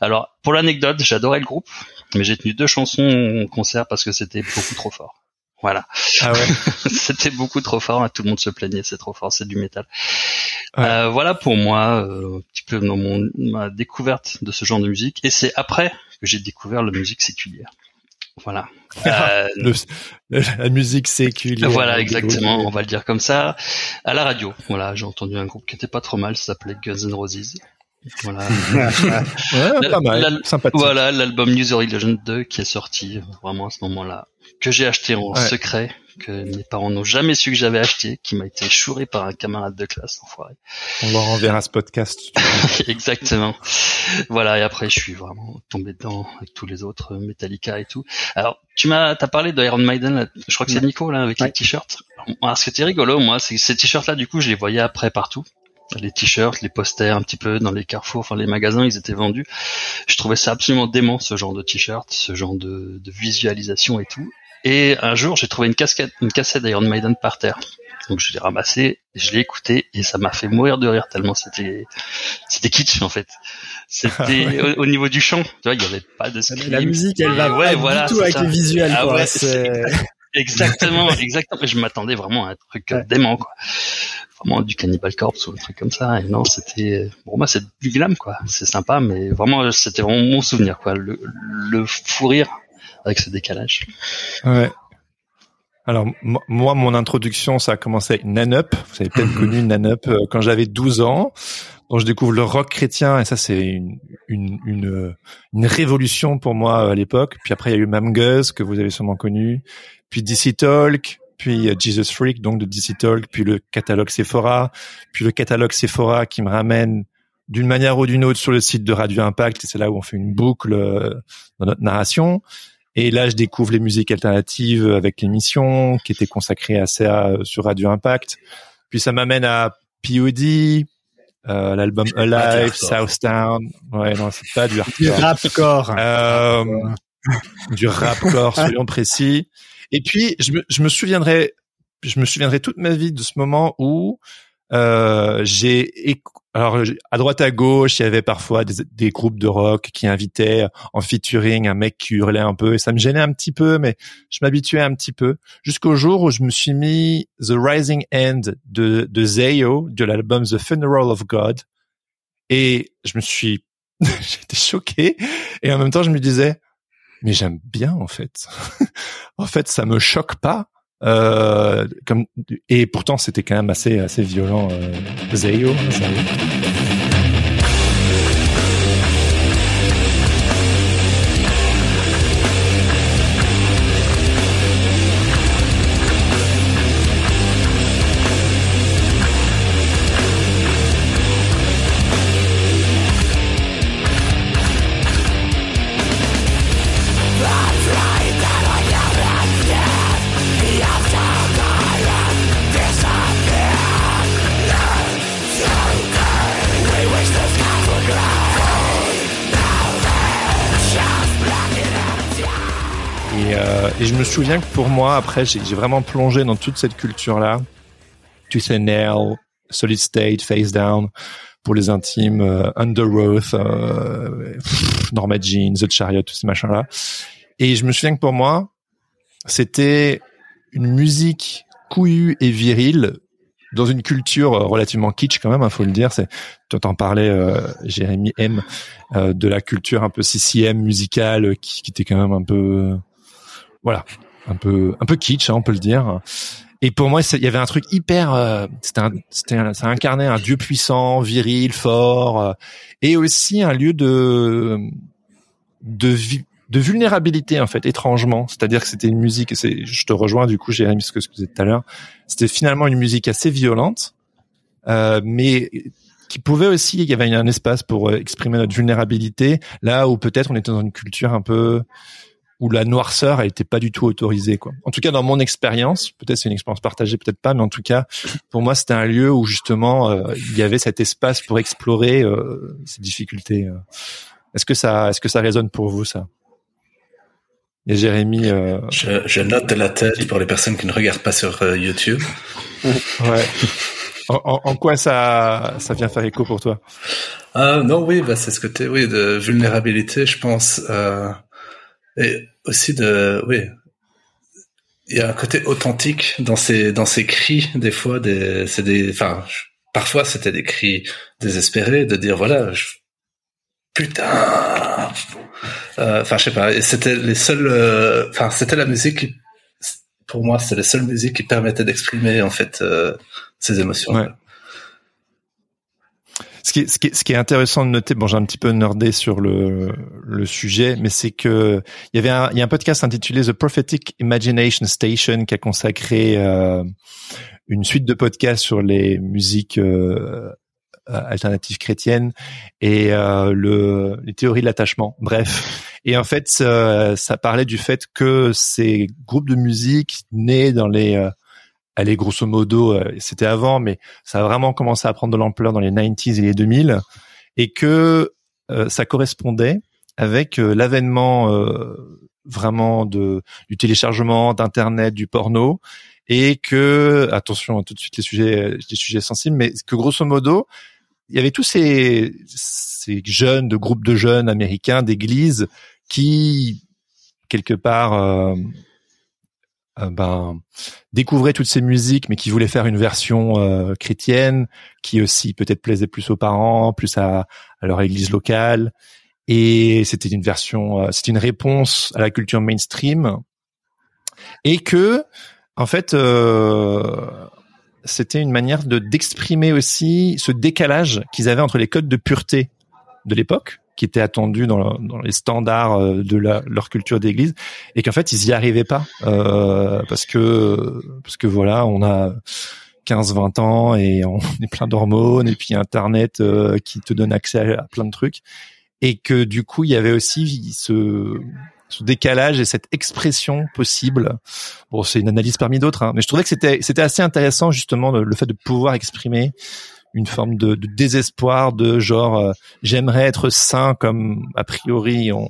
Alors, pour l'anecdote, j'adorais le groupe, mais j'ai tenu deux chansons au concert parce que c'était beaucoup trop fort. Voilà. Ah ouais. C'était beaucoup trop fort. Hein. Tout le monde se plaignait. C'est trop fort. C'est du métal. Euh, voilà pour moi euh, un petit peu dans mon ma découverte de ce genre de musique. Et c'est après que j'ai découvert la musique séculière. Voilà. Euh, la musique séculière. Voilà, exactement. On va le dire comme ça. À la radio, voilà, j'ai entendu un groupe qui était pas trop mal, ça s'appelait Guns N' Roses. Voilà. ouais, pas mal. Sympathique. Voilà, l'album New Religion 2 qui est sorti vraiment à ce moment-là, que j'ai acheté en secret que mes parents n'ont jamais su que j'avais acheté, qui m'a été chouré par un camarade de classe, enfoiré. On leur enverra ce podcast. Exactement. Voilà, et après, je suis vraiment tombé dedans avec tous les autres, Metallica et tout. Alors, tu m'as, t'as parlé de Iron Maiden, je crois que c'est Nico, là, avec les t-shirts. Alors, ce qui était rigolo, moi, c'est ces t-shirts-là, du coup, je les voyais après partout les t-shirts, les posters un petit peu dans les carrefours, enfin les magasins, ils étaient vendus. Je trouvais ça absolument dément ce genre de t-shirt, ce genre de, de, visualisation et tout. Et un jour, j'ai trouvé une casquette, une cassette d'Iron Maiden par terre. Donc je l'ai ramassé, je l'ai écouté et ça m'a fait mourir de rire tellement c'était c'était kitsch en fait. C'était au, niveau du chant, tu vois, il y avait pas de scream. La musique, elle va ouais, voilà, du tout avec le visuel ah, quoi. Exactement, exactement. Je m'attendais vraiment à un truc dément quoi. Vraiment du Cannibal Corpse ou un truc comme ça. Et non, c'était bon moi c'est du glam quoi. C'est sympa, mais vraiment c'était vraiment mon souvenir quoi. Le, le fou rire avec ce décalage. Ouais. Alors moi, mon introduction, ça a commencé avec Nanup. Vous avez peut-être connu Nanup euh, quand j'avais 12 ans. Donc je découvre le rock chrétien et ça c'est une, une, une, une, révolution pour moi à l'époque. Puis après il y a eu Mamguz que vous avez sûrement connu. Puis DC Talk, puis Jesus Freak donc de DC Talk, puis le catalogue Sephora, puis le catalogue Sephora qui me ramène d'une manière ou d'une autre sur le site de Radio Impact et c'est là où on fait une boucle euh, dans notre narration. Et là, je découvre les musiques alternatives avec l'émission qui était consacrée à ça sur Radio Impact. Puis ça m'amène à POD, euh, l'album Alive, Southtown. Ouais, non, c'est pas du hardcore. Du rapcore. Euh, du rapcore, soyons précis. Et puis, je me, je me souviendrai, je me souviendrai toute ma vie de ce moment où euh, j'ai alors à droite à gauche, il y avait parfois des, des, groupes de rock qui invitaient en featuring un mec qui hurlait un peu. Et ça me gênait un petit peu, mais je m'habituais un petit peu. Jusqu'au jour où je me suis mis The Rising End de, de Zayo de l'album The Funeral of God. Et je me suis j'étais choqué. Et en même temps je me disais mais j'aime bien en fait. en fait, ça me choque pas euh, comme et pourtant c'était quand même assez assez violent. Euh, Zayo, Et je me souviens que pour moi, après, j'ai vraiment plongé dans toute cette culture-là. Tu sais, Nail, Solid State, Face Down, pour les intimes, euh, euh, Norma Jean, The Chariot, tous ces machins-là. Et je me souviens que pour moi, c'était une musique couillue et virile dans une culture relativement kitsch quand même, il hein, faut le dire. C'est, tu t'en parlais, euh, Jérémy M, euh, de la culture un peu CCM musicale qui, qui était quand même un peu voilà, un peu un peu kitsch, hein, on peut le dire. Et pour moi, il y avait un truc hyper, euh, c'était c'était ça incarnait un dieu puissant, viril, fort, euh, et aussi un lieu de de de vulnérabilité en fait, étrangement. C'est-à-dire que c'était une musique. C'est, je te rejoins du coup, Jérémy, ce que tu disais tout à l'heure. C'était finalement une musique assez violente, euh, mais qui pouvait aussi, il y avait un espace pour exprimer notre vulnérabilité, là où peut-être on était dans une culture un peu où la noirceur elle était pas du tout autorisée quoi. En tout cas dans mon expérience, peut-être c'est une expérience partagée, peut-être pas, mais en tout cas pour moi c'était un lieu où justement euh, il y avait cet espace pour explorer euh, ces difficultés. Euh. Est-ce que ça, est-ce que ça résonne pour vous ça? Et Jérémy, je, je, note de la tête pour les personnes qui ne regardent pas sur YouTube. ouais. En, en, quoi ça, ça vient faire écho pour toi? Non, oui, bah, c'est ce côté, oui, de vulnérabilité, je pense. Euh, et aussi de, oui, il y a un côté authentique dans ces dans ces cris des fois des c'est des enfin parfois c'était des cris désespérés de dire voilà je, putain. Enfin, je sais pas. C'était les seuls. Enfin, c'était la musique pour moi, c'était les seules musiques qui permettaient d'exprimer en fait ces émotions. Ouais. Ce qui, est, intéressant de noter, bon, j'ai un petit peu nerdé sur le, sujet, mais c'est que il y avait un, a un podcast intitulé The Prophetic Imagination Station qui a consacré euh, une suite de podcasts sur les musiques euh, alternatives chrétiennes et euh, le, les théories de l'attachement. Bref. Et en fait, ça, parlait du fait que ces groupes de musique nés dans les allez, grosso modo, euh, c'était avant, mais ça a vraiment commencé à prendre de l'ampleur dans les 90s et les 2000, et que euh, ça correspondait avec euh, l'avènement vraiment de du téléchargement d'internet, du porno, et que attention tout de suite les sujets les sujets sensibles, mais que grosso modo il y avait tous ces ces jeunes de groupes de jeunes américains d'églises qui quelque part euh, ben découvraient toutes ces musiques, mais qui voulaient faire une version euh, chrétienne, qui aussi peut-être plaisait plus aux parents, plus à, à leur église locale. Et c'était une version, euh, c'était une réponse à la culture mainstream, et que en fait c'était une manière de d'exprimer aussi ce décalage qu'ils avaient entre les codes de pureté de l'époque qui était attendu dans, les standards euh, de leur culture d'église et qu'en fait ils y arrivaient pas euh, parce que parce que voilà on a 15-20 ans et on est plein d'hormones et puis internet euh, qui te donne accès à, plein de trucs et que du coup il y avait aussi ce ce décalage et cette expression possible. Bon, c'est une analyse parmi d'autres, hein, mais je trouvais que c'était c'était assez intéressant justement le fait de pouvoir exprimer une forme de, de désespoir de genre euh, j'aimerais être sain comme a priori on,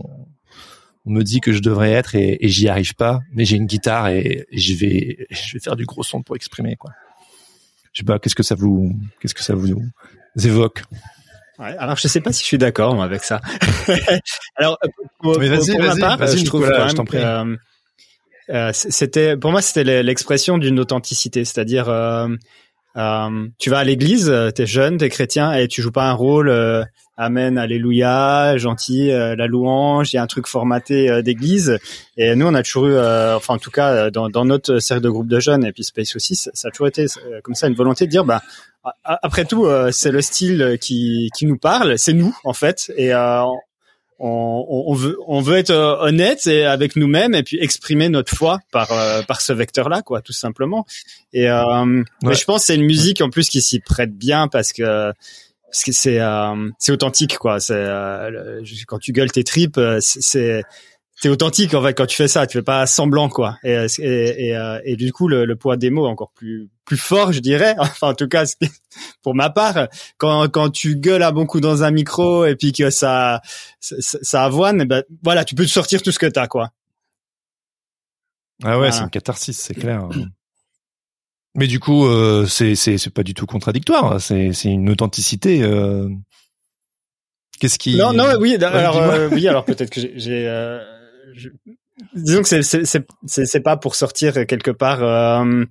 on, me dit que je devrais être et, et j'y arrive pas mais j'ai une guitare et, je vais je vais faire du gros son pour exprimer quoi je sais pas qu'est-ce que ça vous qu'est-ce que ça vous évoque? Ouais, alors je sais pas si je suis d'accord avec ça. alors pour, mais vas-y, vas-y, vas-y, je trouve je t'en prie. Euh, euh, c'était pour moi c'était l'expression d'une authenticité, c'est-à-dire euh, euh, tu vas à l'église, euh, t'es jeune, t'es chrétien et tu joues pas un rôle euh, Amen, Alléluia, gentil, la louange, il y a un truc formaté d'église. Et nous, on a toujours eu, enfin en tout cas dans, dans, notre cercle de groupe de jeunes et puis Space aussi, ça, a toujours été comme ça une volonté de dire, bah après tout, c'est le style qui, qui nous parle, c'est nous en fait, et on, on, veut on veut être euh, honnête et avec nous-mêmes et puis exprimer notre foi par euh, par ce vecteur-là quoi tout simplement. Et euh, mais je pense que c'est une musique en plus qui s'y prête bien parce que parce que c'est euh, c'est authentique quoi. C'est quand tu gueules tes tripes c'est c'est authentique en fait quand tu fais ça, tu fais pas semblant quoi. Et et, et, euh, et du coup le, le, poids des mots est encore plus plus fort, je dirais. Enfin en tout cas pour ma part, quand quand tu gueules à bon coup dans un micro et puis que ça ça, ça avoine, ben voilà, tu peux te sortir tout ce que t'as quoi. Ah ouais, c'est une catharsis, c'est clair. Mais du coup, euh, c'est c'est c'est pas du tout contradictoire. C'est c'est une authenticité. Euh... Qu'est-ce qui Non, non, oui. Alors, euh, oui, alors peut-être que j'ai euh, je... disons que c'est c'est c'est pas pour sortir quelque part euh,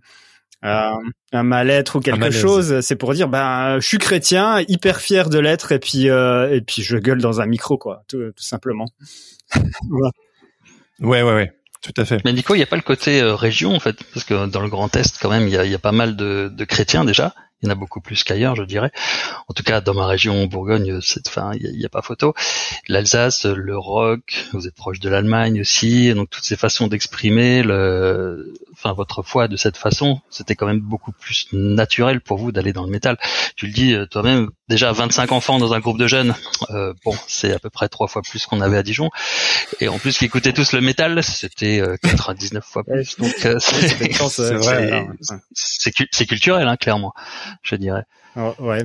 euh, un mal-être ou quelque chose. C'est pour dire ben je suis chrétien, hyper fier de l'être et puis euh, et puis je gueule dans un micro quoi, tout, tout simplement. ouais ouais ouais. Tout à fait. Mais Nico, il n'y a pas le côté euh, région en fait, parce que dans le Grand Est quand même, il y a, y a, pas mal de, de chrétiens déjà. Il y en a beaucoup plus qu'ailleurs, je dirais. En tout cas, dans ma région Bourgogne, c'est, enfin, il n'y a, pas photo. L'Alsace, le rock, vous êtes proche de l'Allemagne aussi, donc toutes ces façons d'exprimer le, enfin, votre foi de cette façon, c'était quand même beaucoup plus naturel pour vous d'aller dans le métal. Tu le dis euh, toi-même, déjà 25 enfants dans un groupe de jeunes, euh, bon, c'est à peu près trois fois plus qu'on avait à Dijon. Et en plus, qui écoutaient tous le métal, c'était 99 euh, fois plus. Donc, c'est culturel, hein, clairement je dirais. Oh, ouais,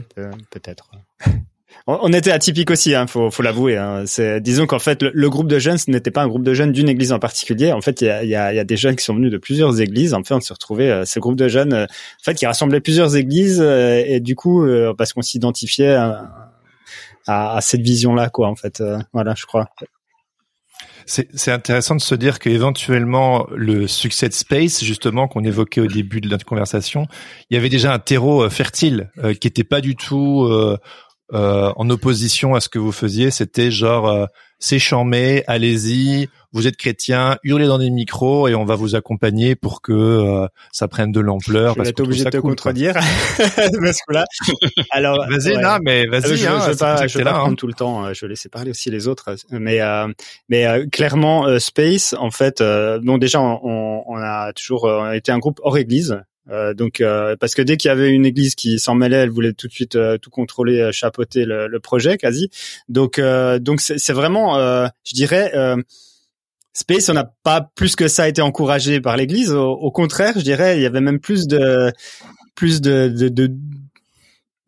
peut-être. On était atypique aussi, hein, faut, faut l'avouer. Hein. Disons qu'en fait, le, groupe de jeunes, ce n'était pas un groupe de jeunes d'une église en particulier. En fait, il y a, y, a, y a, des jeunes qui sont venus de plusieurs églises. En fait, on s'est retrouvé euh, ce groupe de jeunes, euh, en fait, qui rassemblait plusieurs églises, euh, et du coup, parce qu'on s'identifiait à, à, cette vision-là, quoi. En fait, voilà, je crois. C'est intéressant de se dire qu'éventuellement le succès de Space, justement qu'on évoquait au début de notre conversation, il y avait déjà un terreau euh, fertile euh, qui était pas du tout euh, euh, en opposition à ce que vous faisiez, c'était genre euh, c'est charmé, allez-y, vous êtes chrétien, hurlez dans des micros et on va vous accompagner pour que euh, ça prenne de l'ampleur. Je vais être obligé de te contredire parce que là, alors vas-y, non, mais vas-y. Je, hein, je vais pas, je vais pas prendre tout le temps. Je vais laisser parler aussi les autres. Mais mais clairement, Space, en fait, bon déjà, on, on a toujours été un groupe hors église. Euh, donc euh, parce que dès qu'il y avait une église qui s'en mêlait, elle voulait tout de suite euh, tout contrôler, chapeauter le, le, projet quasi. Donc donc c'est vraiment, je dirais. Space, on n'a pas plus que ça été encouragé par l'Église. Au, contraire, je dirais, il y avait même plus de plus de de, de,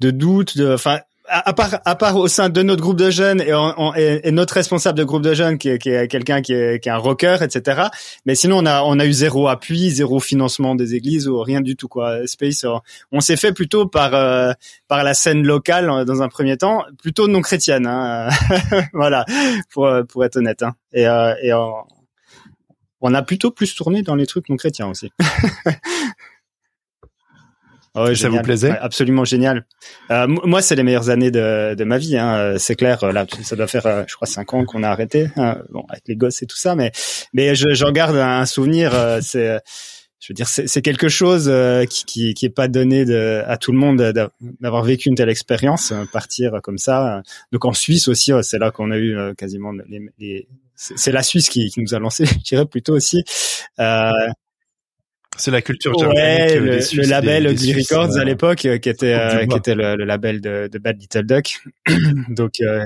de doutes. De, enfin, à, part, à part au sein de notre groupe de jeunes et, et, notre responsable de groupe de jeunes qui qui est quelqu'un qui est, qui est un rocker, etc. Mais sinon, on a, on a eu zéro appui, zéro financement des églises ou rien du tout quoi. Space, on s'est fait plutôt par euh, par la scène locale dans un premier temps, plutôt non chrétienne. Hein. voilà, pour pour être honnête. Hein. Et, euh, et on a plutôt plus tourné dans les trucs non chrétiens aussi. Oh, ça vous plaisait? Absolument génial. Euh, moi, c'est les meilleures années de, de ma vie. Hein, euh, c'est clair. Là, ça doit faire, euh, je crois, cinq ans qu'on a arrêté. Hein, bon, avec les gosses et tout ça, mais mais je, j'en garde un souvenir. Euh, c'est, je veux dire, c'est, c'est quelque chose qui, qui, qui est pas donné de, à tout le monde d'avoir vécu une telle expérience, partir comme ça. Donc en Suisse aussi, c'est là qu'on a eu quasiment les, les c'est la Suisse qui, qui, nous a lancé, je dirais plutôt aussi. Euh, c'est la culture ouais, le, le, label Ugly Records à l'époque, euh, qui était euh, qui était le, le label de, de, Bad Little Duck. Donc euh,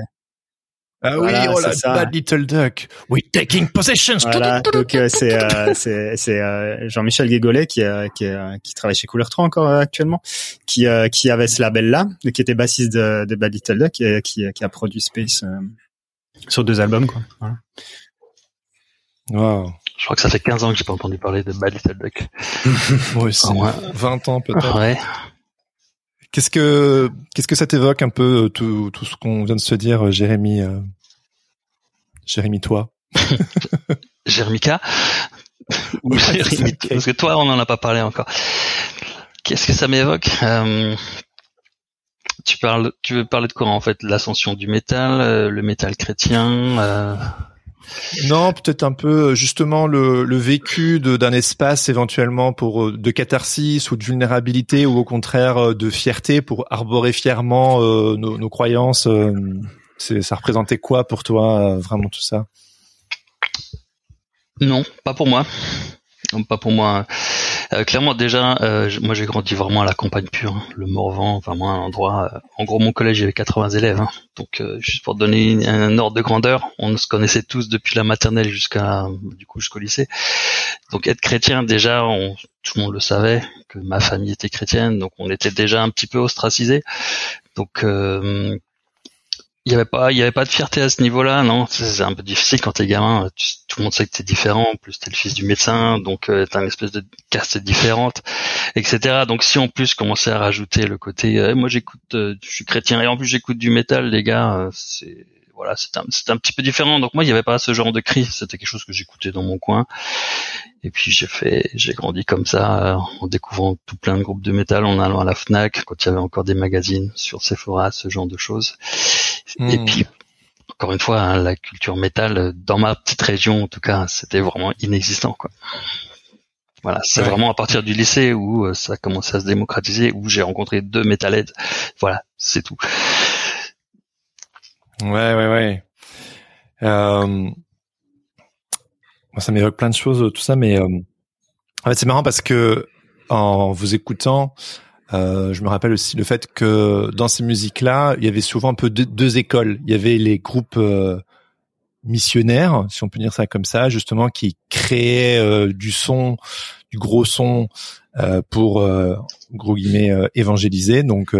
ah oui, oh la Bad Little Duck. We taking possession. Voilà, donc euh, c'est c'est c'est Jean-Michel Guégolet qui qui qui travaille chez Couleur 3 encore actuellement, qui qui avait ce label là, qui était bassiste de, de Bad Little Duck et qui qui a produit Space sur deux albums quoi. Voilà. Wow. Je crois que ça fait 15 ans que j'ai pas entendu parler de Bad Little Duck. Moi aussi. 20 ans peut-être. Ouais. Qu'est-ce que qu'est-ce que ça t'évoque un peu euh, tout, tout ce qu'on vient de se dire, euh, Jérémy euh... Jérémy toi? Jérémy K ou Jérémy Parce que toi, on n'en a pas parlé encore. Qu'est-ce que ça m'évoque euh, Tu parles, tu veux parler de quoi en fait? L'ascension du métal, euh, le métal chrétien non, peut-être un peu justement le, le vécu d'un espace éventuellement pour euh, de catharsis ou de vulnérabilité ou au contraire euh, de fierté pour arborer fièrement euh, nos, nos, croyances. Euh, ça représentait quoi pour toi vraiment tout ça? Non, pas pour moi. Pas pour moi. Euh, clairement, déjà, euh, moi j'ai grandi vraiment à la campagne pure, hein. le Morvan, vraiment un endroit. Euh, en gros, mon collège il y avait 80 élèves, hein. donc juste pour donner un ordre de grandeur, on se connaissait tous depuis la maternelle jusqu'à du coup jusqu'au lycée. Donc être chrétien, déjà, on, tout le monde le savait que ma famille était chrétienne, donc on était déjà un petit peu ostracisé. Donc il y avait pas il y avait pas de fierté à ce niveau-là non? C'est un peu difficile quand t'es gamin tout le monde sait que t'es différent en plus t'es le fils du médecin donc euh, t'as une espèce de caste différente etc donc si en plus commençait à rajouter le côté euh, moi j'écoute euh, je suis chrétien et en plus j'écoute du métal les gars euh, c'est voilà, c'était un, un, petit peu différent. Donc moi, il n'y avait pas ce genre de cri. C'était quelque chose que j'écoutais dans mon coin. Et puis j'ai fait, j'ai grandi comme ça, en découvrant tout plein de groupes de métal, en allant à la Fnac quand il y avait encore des magazines sur Sephora, ce genre de choses. Et hmm. puis encore une fois, hein, la culture métal dans ma petite région, en tout cas, c'était vraiment inexistant, quoi. Voilà, c'est vraiment à partir du lycée où euh, ça a commencé à se démocratiser, où j'ai rencontré deux metalheads. Voilà, c'est tout. Ouais, ouais, ouais. Euh, ça m'évoque plein de choses, tout ça, mais euh, en fait, c'est marrant parce que en vous écoutant, euh, je me rappelle aussi le fait que dans ces musiques-là, il y avait souvent un peu deux, écoles. Il y avait les groupes euh, missionnaires, si on peut dire ça comme ça, justement, qui créaient euh, du son, du gros son pour euh, gros guillemets euh, évangéliser. Donc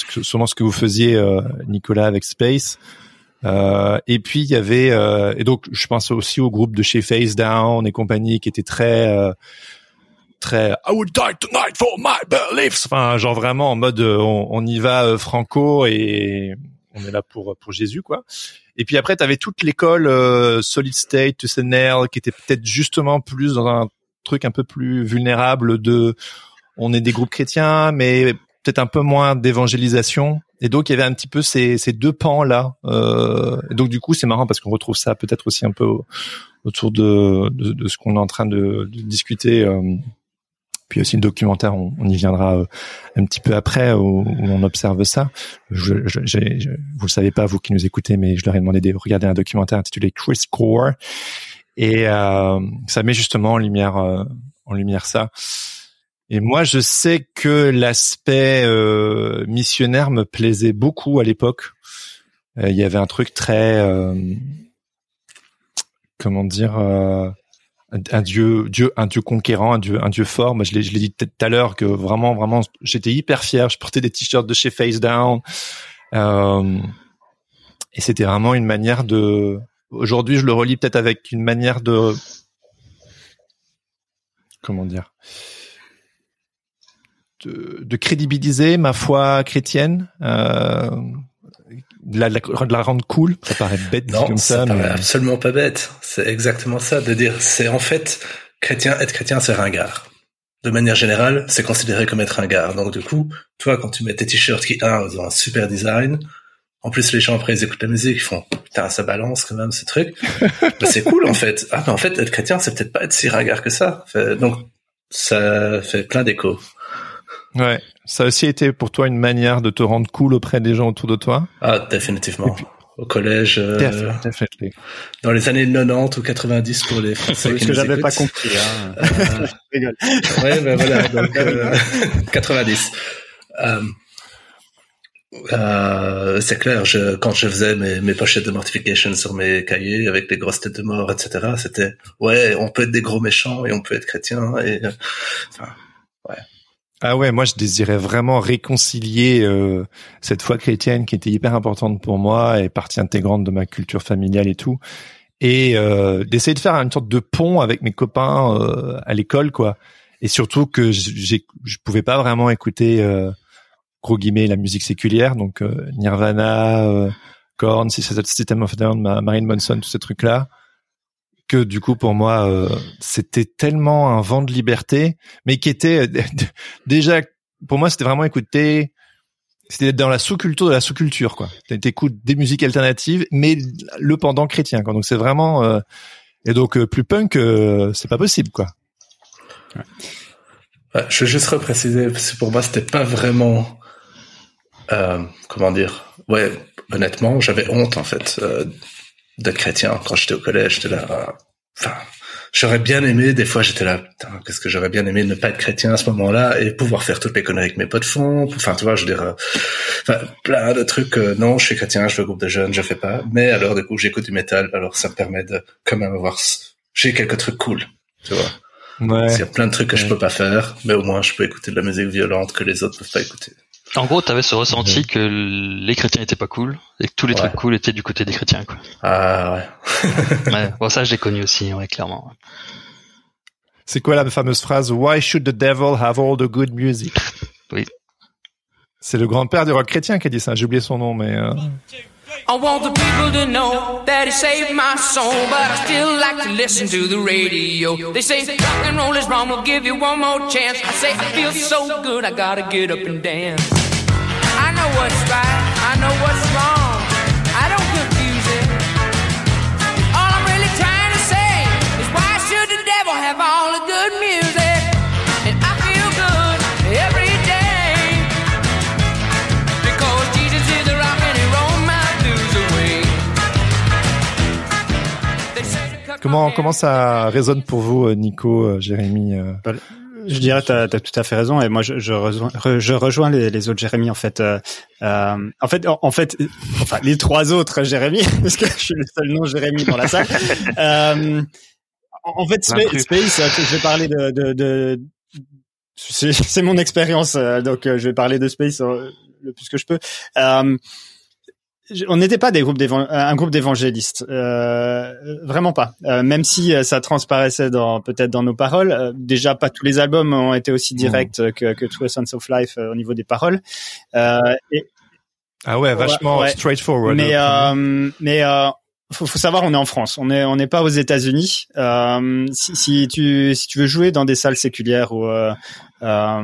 sûrement ce que vous faisiez Nicolas avec Space. et puis il y avait et donc je pense aussi au groupe de chez Face Down et compagnie qui était très très I would die tonight for my beliefs. Enfin genre vraiment en mode on, on y va franco et on est là pour pour Jésus quoi. Et puis après tu avais toute l'école Solid State, Tusenel qui était peut-être justement plus dans un truc un peu plus vulnérable de on est des groupes chrétiens, mais peut-être un peu moins d'évangélisation. et donc il y avait un petit peu ces, ces deux pans là. Euh, donc du coup c'est marrant parce qu'on retrouve ça peut-être aussi un peu autour de, de, de ce qu'on est en train de, de discuter. Euh, puis aussi le documentaire, on, on y viendra euh, un petit peu après où, où on observe ça. Je, je, je, vous le savez pas vous qui nous écoutez, mais je leur ai demandé de regarder un documentaire intitulé Chris Core et euh, ça met justement en lumière euh, en lumière ça. Et moi, je sais que l'aspect euh, missionnaire me plaisait beaucoup à l'époque. Euh, il y avait un truc très, euh, comment dire, un dieu, dieu, un dieu conquérant, un dieu, un dieu fort. Moi, je l'ai, je l'ai dit tout à l'heure que vraiment, vraiment, j'étais hyper fier. Je portais des t-shirts de chez Face Down, et c'était vraiment une manière de. Aujourd'hui, je le relis peut-être avec une manière de, comment dire de, de, crédibiliser ma foi chrétienne, euh, de, la, de, la, rendre cool. Ça paraît bête non, comme ça. ça mais... paraît absolument pas bête. C'est exactement ça, de dire, c'est en fait, chrétien, être chrétien, c'est ringard. De manière générale, c'est considéré comme être ringard. Donc du coup, toi, quand tu mets tes t-shirts qui, un, ont un super design, en plus, les gens après ils écoutent la musique, ils font putain ça balance quand même ce truc. bah, c'est cool en fait. Ah mais en fait être chrétien c'est peut-être pas être si ringard que ça. Donc ça fait plein d'échos. Ouais, ça a aussi été pour toi une manière de te rendre cool auprès des gens autour de toi? Ah définitivement. Puis, Au collège, euh, definitely. dans les années 90 ou 90 pour les Français. Parce que j'avais pas compris. Hein. Euh, je rigole. Ouais, ben voilà, donc euh, 90. Euh, euh, c'est clair, je, quand je faisais mes, mes pochettes de mortification sur mes cahiers avec les grosses têtes de mort, etc., c'était ouais, on peut être des gros méchants et on peut être chrétien et enfin, ouais. Ah ouais, moi je désirais vraiment réconcilier euh, cette foi chrétienne qui était hyper importante pour moi et partie intégrante de ma culture familiale et tout, et euh, d'essayer de faire une sorte de pont avec mes copains euh, à l'école quoi. Et surtout que je pouvais pas vraiment écouter euh, guillemets la musique séculière, donc euh, Nirvana, euh, Korn, System of Down, Marine Manson, tous ces trucs là que du coup pour moi euh, c'était tellement un vent de liberté mais qui était déjà pour moi c'était vraiment écouter c'était dans la sous-culture de la sous-culture quoi. T'écoutes des musiques alternatives mais le pendant chrétien quoi. Donc c'est vraiment euh, et donc euh, plus punk euh, c'est pas possible quoi. Ouais. Je veux juste repréciser pour moi c'était pas vraiment comment dire? Ouais honnêtement j'avais honte en fait d'être chrétien quand j'étais au collège. J'étais là enfin j'aurais bien aimé des fois j'étais là putain qu'est-ce que j'aurais bien aimé ne pas être chrétien à ce moment-là et pouvoir faire toutes mes conneries avec mes potes fond. Enfin tu vois je veux dire enfin plein de trucs euh, non je suis chrétien je veux groupe de jeunes je fais pas. Mais alors du coup j'écoute du métal alors ça me permet de quand même avoir j'ai quelques trucs cool tu vois. Ouais. il y a plein de trucs que ouais. je peux pas faire mais au moins je peux écouter de la musique violente que les autres peuvent pas écouter en gros, t'avais ce ressenti que les chrétiens étaient pas cool et que tous les ouais. trucs cool étaient du côté des chrétiens, quoi. Ah ouais. ouais bon, ça, je l'ai connu aussi, ouais, clairement. C'est quoi la fameuse phrase Why should the devil have all the good music? Oui. C'est le grand-père du rock chrétien qui a dit ça. J'ai oublié son nom, mais. Euh... I want the people to know that he saved my soul, but I still like to listen to the radio. They say rock and roll is wrong, we'll give you one more chance. I say I feel so good, I gotta get up and dance. I know what's right, I know what's wrong. I don't confuse it. All I'm really trying to say is why should the devil have all the good Comment comment ça résonne pour vous, Nico, euh, Jérémy euh, Je dirais, tu as, tout à fait raison, et moi je, je rejoins, je rejoins les, les autres Jérémy en fait. Euh, euh, en fait, en, en, fait, enfin les trois autres Jérémy, parce que je suis le seul nom Jérémy dans la salle. euh, en fait, Space, Space, je vais parler de, de, de c'est mon expérience, euh, donc je vais parler de Space euh, le plus que je peux. Euh, on n'était pas des groupes un groupe d'évangélistes, euh, vraiment pas. Euh, même si ça transparaissait dans peut-être dans nos paroles. Euh, déjà, pas tous les albums ont été aussi directs mmh. que, que True Essence of Life euh, au niveau des paroles. Et, ah ouais, vachement ouais, straightforward. Mais mais faut, faut savoir, on est en France, on est on n'est pas aux États-Unis. Euh, si, si, tu si tu veux jouer dans des salles séculières ou euh, euh,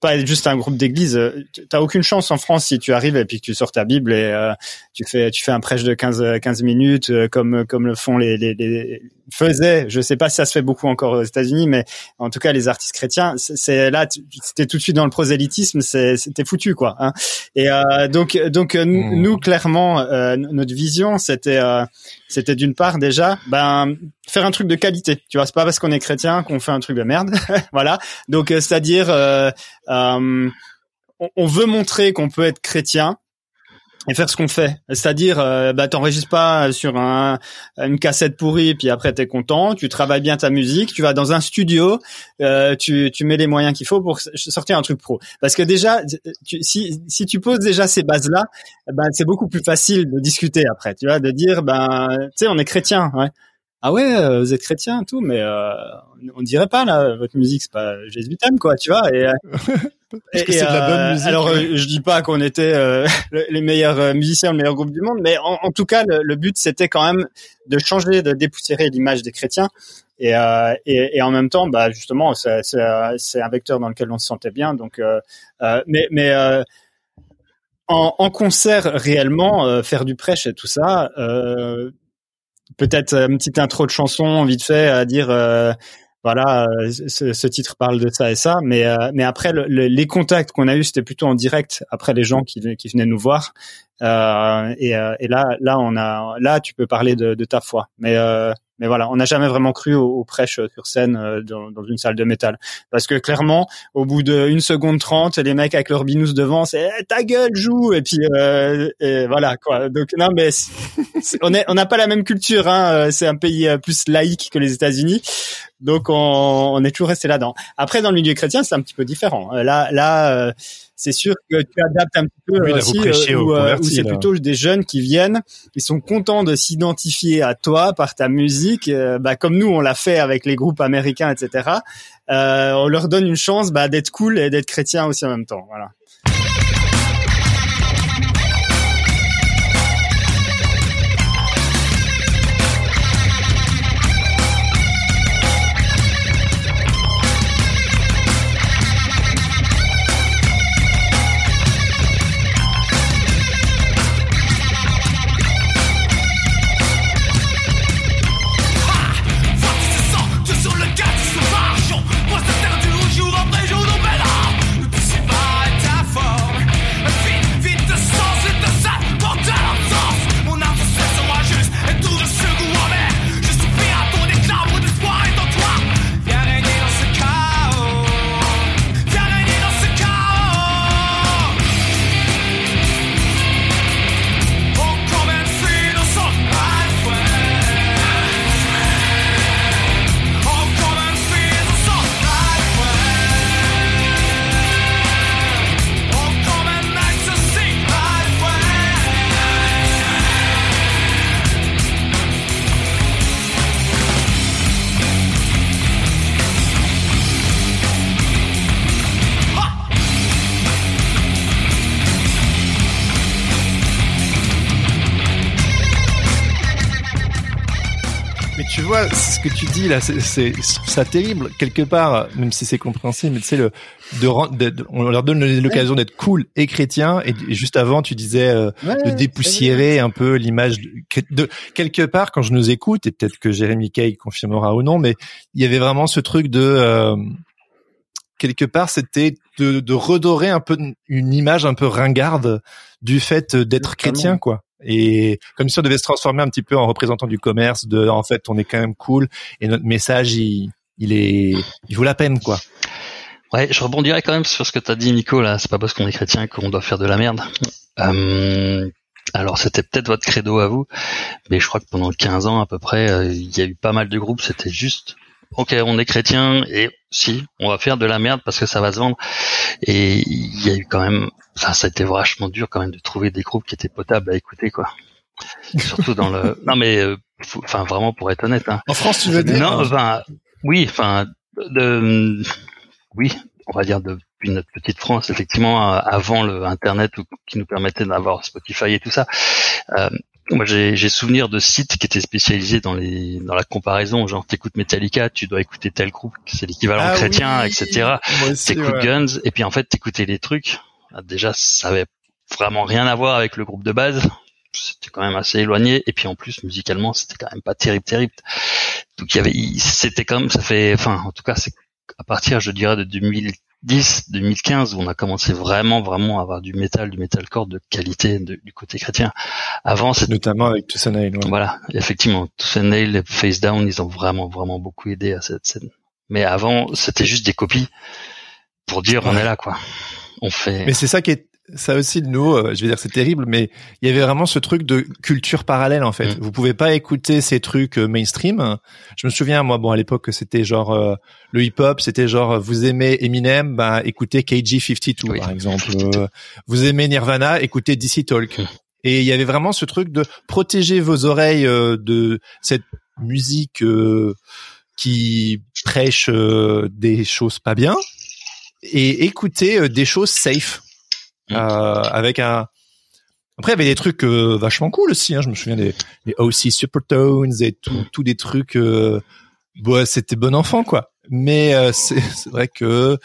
pas juste un groupe d'église. T'as aucune chance en France si tu arrives et puis que tu sors ta Bible et euh, tu fais tu fais un prêche de 15 15 minutes euh, comme comme le font les, les, les faisaient. Je sais pas si ça se fait beaucoup encore aux États-Unis, mais en tout cas les artistes chrétiens, c'est là c'était tout de suite dans le prosélytisme, c'était foutu quoi. Hein. Et euh, donc donc mmh. nous clairement notre vision c'était c'était d'une part déjà ben faire un truc de qualité. Tu vois, c'est pas parce qu'on est chrétien qu'on fait un truc de merde. voilà. Donc euh, c'est-à-dire euh, euh, on, veut montrer qu'on peut être chrétien et faire ce qu'on fait. C'est-à-dire, euh, bah, t'enregistres pas sur un, une cassette pourrie, puis après t'es content, tu travailles bien ta musique, tu vas dans un studio, euh, tu, tu mets les moyens qu'il faut pour sortir un truc pro. Parce que déjà, tu, si, si tu poses déjà ces bases-là, ben c'est beaucoup plus facile de discuter après, tu vois, de dire, ben, tu sais, on est chrétien, ouais ah ouais, euh, vous êtes chrétien et tout, mais euh, on dirait pas là, votre musique c'est pas Jésus t'aime quoi, tu vois. Et, euh, Parce que c'est de la bonne musique. Alors je dis pas qu'on était les meilleurs musiciens, le meilleur groupe du monde, mais en, tout cas le, but c'était quand même de changer, de dépoussiérer l'image des chrétiens. Et, et, et, en même temps, bah justement, c'est, c'est, un vecteur dans lequel on se sentait bien. Donc, mais mais en, en, concert réellement, faire du prêche et tout ça, peut-être euh, une petite intro de chanson vite fait à dire euh, voilà euh, ce, titre parle de ça et ça. Mais après les contacts qu'on a eu c'était plutôt en direct après les gens qui venaient nous voir et, et là là on a là tu peux parler de, de ta foi mais mais voilà, on n'a jamais vraiment cru aux, prêches sur scène euh, dans, dans, une salle de métal. Parce que clairement, au bout de une seconde trente, les mecs avec leur binous devant, c'est eh, ta gueule, joue et puis euh, et voilà quoi. Donc non mais on est on n'a pas la même culture. Hein. Euh, c'est un pays plus laïque que les États-Unis. Donc on, on est toujours resté là-dedans. Après dans le milieu chrétien, c'est un petit peu différent. Là là c'est sûr que tu adaptes un petit peu oui, aussi, euh, ou, euh, c'est plutôt des jeunes qui viennent, ils sont contents de s'identifier à toi par ta musique, euh, bah, comme nous on l'a fait avec les groupes américains, etc. on leur donne une chance bah, d'être cool et d'être chrétien aussi en même temps. Voilà. Ce que tu dis là, c'est ça terrible quelque part, même si c'est compréhensible. Mais tu sais le de, on leur donne l'occasion d'être cool et chrétien. Et, juste avant, tu disais euh, de dépoussiérer un peu l'image de, quelque part. Quand je nous écoute, et peut-être que Jérémy Kay confirmera ou non, mais il y avait vraiment ce truc de euh, quelque part, c'était de, de redorer un peu une image un peu ringarde du fait d'être chrétien, quoi et comme si on devait se transformer un petit peu en représentant du commerce de en fait on est quand même cool et notre message il, il est il vaut la peine quoi. Ouais je rebondirais quand même sur ce que t'as dit Nico là. C'est pas parce qu'on est chrétien qu'on doit faire de la merde. Euh, alors c'était peut-être votre credo à vous mais je crois que pendant 15 ans à peu près euh, il y a eu pas mal de groupes. C'était juste ok, on est chrétien et si, on va faire de la merde parce que ça va se vendre. Et il y a eu quand même, ça, ça a été vachement dur quand même de trouver des groupes qui étaient potables à écouter, quoi. Surtout dans le, non mais, euh, enfin vraiment pour être honnête. Hein. En France, tu veux dire Non, enfin, oui, enfin, de, oui, on va dire depuis notre petite France, effectivement, avant le Internet qui nous permettait d'avoir Spotify et tout ça. Euh, moi j'ai j'ai souvenir de sites qui étaient spécialisés dans les dans la comparaison genre t'écoutes Metallica tu dois écouter tel groupe c'est l'équivalent Ah chrétien oui, etc t'écoutes ouais. Guns et puis en fait t'écoutais les trucs. Ah, déjà ça avait vraiment rien à voir avec le groupe de base. C'était quand même assez éloigné et puis en plus musicalement c'était quand même pas terrible terrible. Donc il y avait c'était quand même ça fait enfin en tout cas c'est à partir je dirais de 2010 2015 où on a commencé vraiment vraiment à avoir du métal du metalcore de qualité de- du côté chrétien avant c'était Notamment avec Toussaint Nail, ouais. voilà, effectivement, Toussaint Nail, Face Down, ils ont vraiment, vraiment beaucoup aidé à cette scène. Mais avant, c'était juste des copies pour dire on est là, quoi. On fait. Mais c'est ça qui est ça aussi de nous, euh, je vais dire c'est terrible, mais il y avait vraiment ce truc de culture parallèle en fait. Mm. Vous pouvez pas écouter ces trucs euh, mainstream. Je me souviens moi, bon à l'époque c'était genre euh, le hip-hop, c'était genre euh, vous aimez Eminem, bah écoutez KG52 Oui, par exemple. 52. Euh, vous aimez Nirvana, écoutez DC Talk. Mm. Et il y avait vraiment ce truc de protéger vos oreilles euh, de cette musique euh, qui prêche des choses pas bien et écouter des choses safe Mm. euh, avec un après il y avait des trucs euh, vachement cool aussi hein. je me souviens des, des OC Supertones et tout tout des trucs euh, bon, c'était bon enfant quoi mais euh, c'est c'est vrai que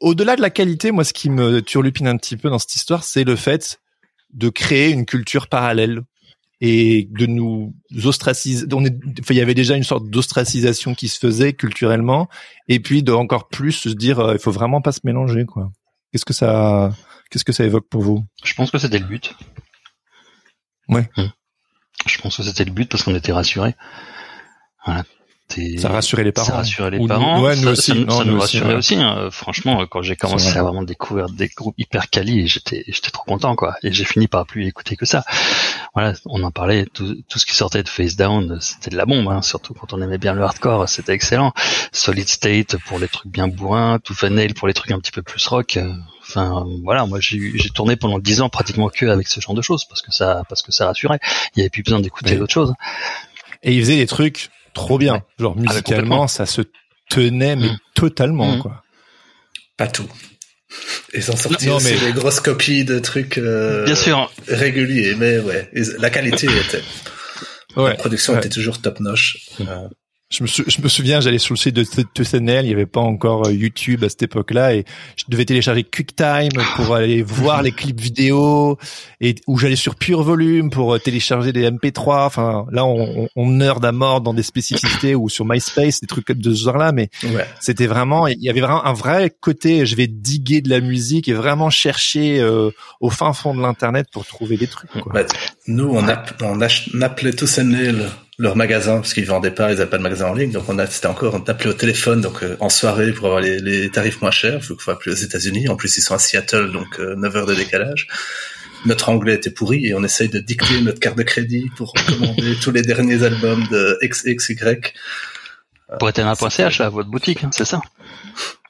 au-delà de la qualité moi ce qui me turlupine un petit peu dans cette histoire c'est le fait de créer une culture parallèle et de nous ostraciser. On est, enfin, il y avait déjà une sorte d'ostracisation qui se faisait culturellement, et puis de encore plus se dire, il faut vraiment pas se mélanger, quoi. Qu'est-ce que ça, qu'est-ce que ça évoque pour vous? Je pense que c'était le but. Ouais. Hmm. Je pense que c'était le but parce qu'on était rassurés. Voilà. Ça rassurait les parents. Ça rassurait les Ou nous- parents. ouais, nous ça, aussi. ça nous- Non, ça nous nous aussi, rassurait aussi. hein. Franchement, quand j'ai commencé vrai. à vraiment découvrir des groupes hyper quali, j'étais, j'étais trop content, quoi. Et j'ai fini par plus écouter que ça. Voilà, on en parlait. Tout, tout ce qui sortait de Face Down, c'était de la bombe. Hein, surtout quand on aimait bien le hardcore, c'était excellent. Solid State pour les trucs bien bourrins, Tooth and Nail pour les trucs un petit peu plus rock. Enfin, voilà, moi j'ai tourné pendant dix ans pratiquement que avec ce genre de choses parce que ça, parce que ça rassurait. Il y avait plus besoin d'écouter Oui. d'autres choses. Et ils faisaient des trucs trop bien. Genre Ah, musicalement, ça se tenait mais Mm. totalement, Mm. quoi. Pas tout. Ils ont sorti Non, aussi mais- des grosses copies de trucs euh, Bien sûr, réguliers, mais ouais, la qualité était, la production ouais. était toujours top notch. Euh, Je me, sou- je me souviens, j'allais sur le site de TSNL, il y avait pas encore euh, YouTube à cette époque-là, et je devais télécharger QuickTime pour aller voir les clips vidéo, et où j'allais sur Pure Volume pour euh, télécharger des MP3. Enfin, là, on, on, on nerd à mort dans des spécificités ou sur MySpace, des trucs de ce genre-là, mais ouais. c'était vraiment, il y avait vraiment un vrai côté, je vais diguer de la musique et vraiment chercher euh, au fin fond de l'internet pour trouver des trucs. Quoi. Bah, nous, on, appelait Nail leur magasin parce qu'ils vendaient pas, ils avaient pas de magasin en ligne, donc on a, c'était encore, on appelait au téléphone, donc euh, en soirée pour avoir les, les tarifs moins chers. Faut qu'il faut appeler aux États-Unis. En plus, ils sont à Seattle, donc euh, 9 heures de décalage. Notre anglais était pourri et on essaye de dicter notre carte de crédit pour commander tous les derniers albums de XXY. pour éternel.ch, là, votre boutique, hein, c'est ça.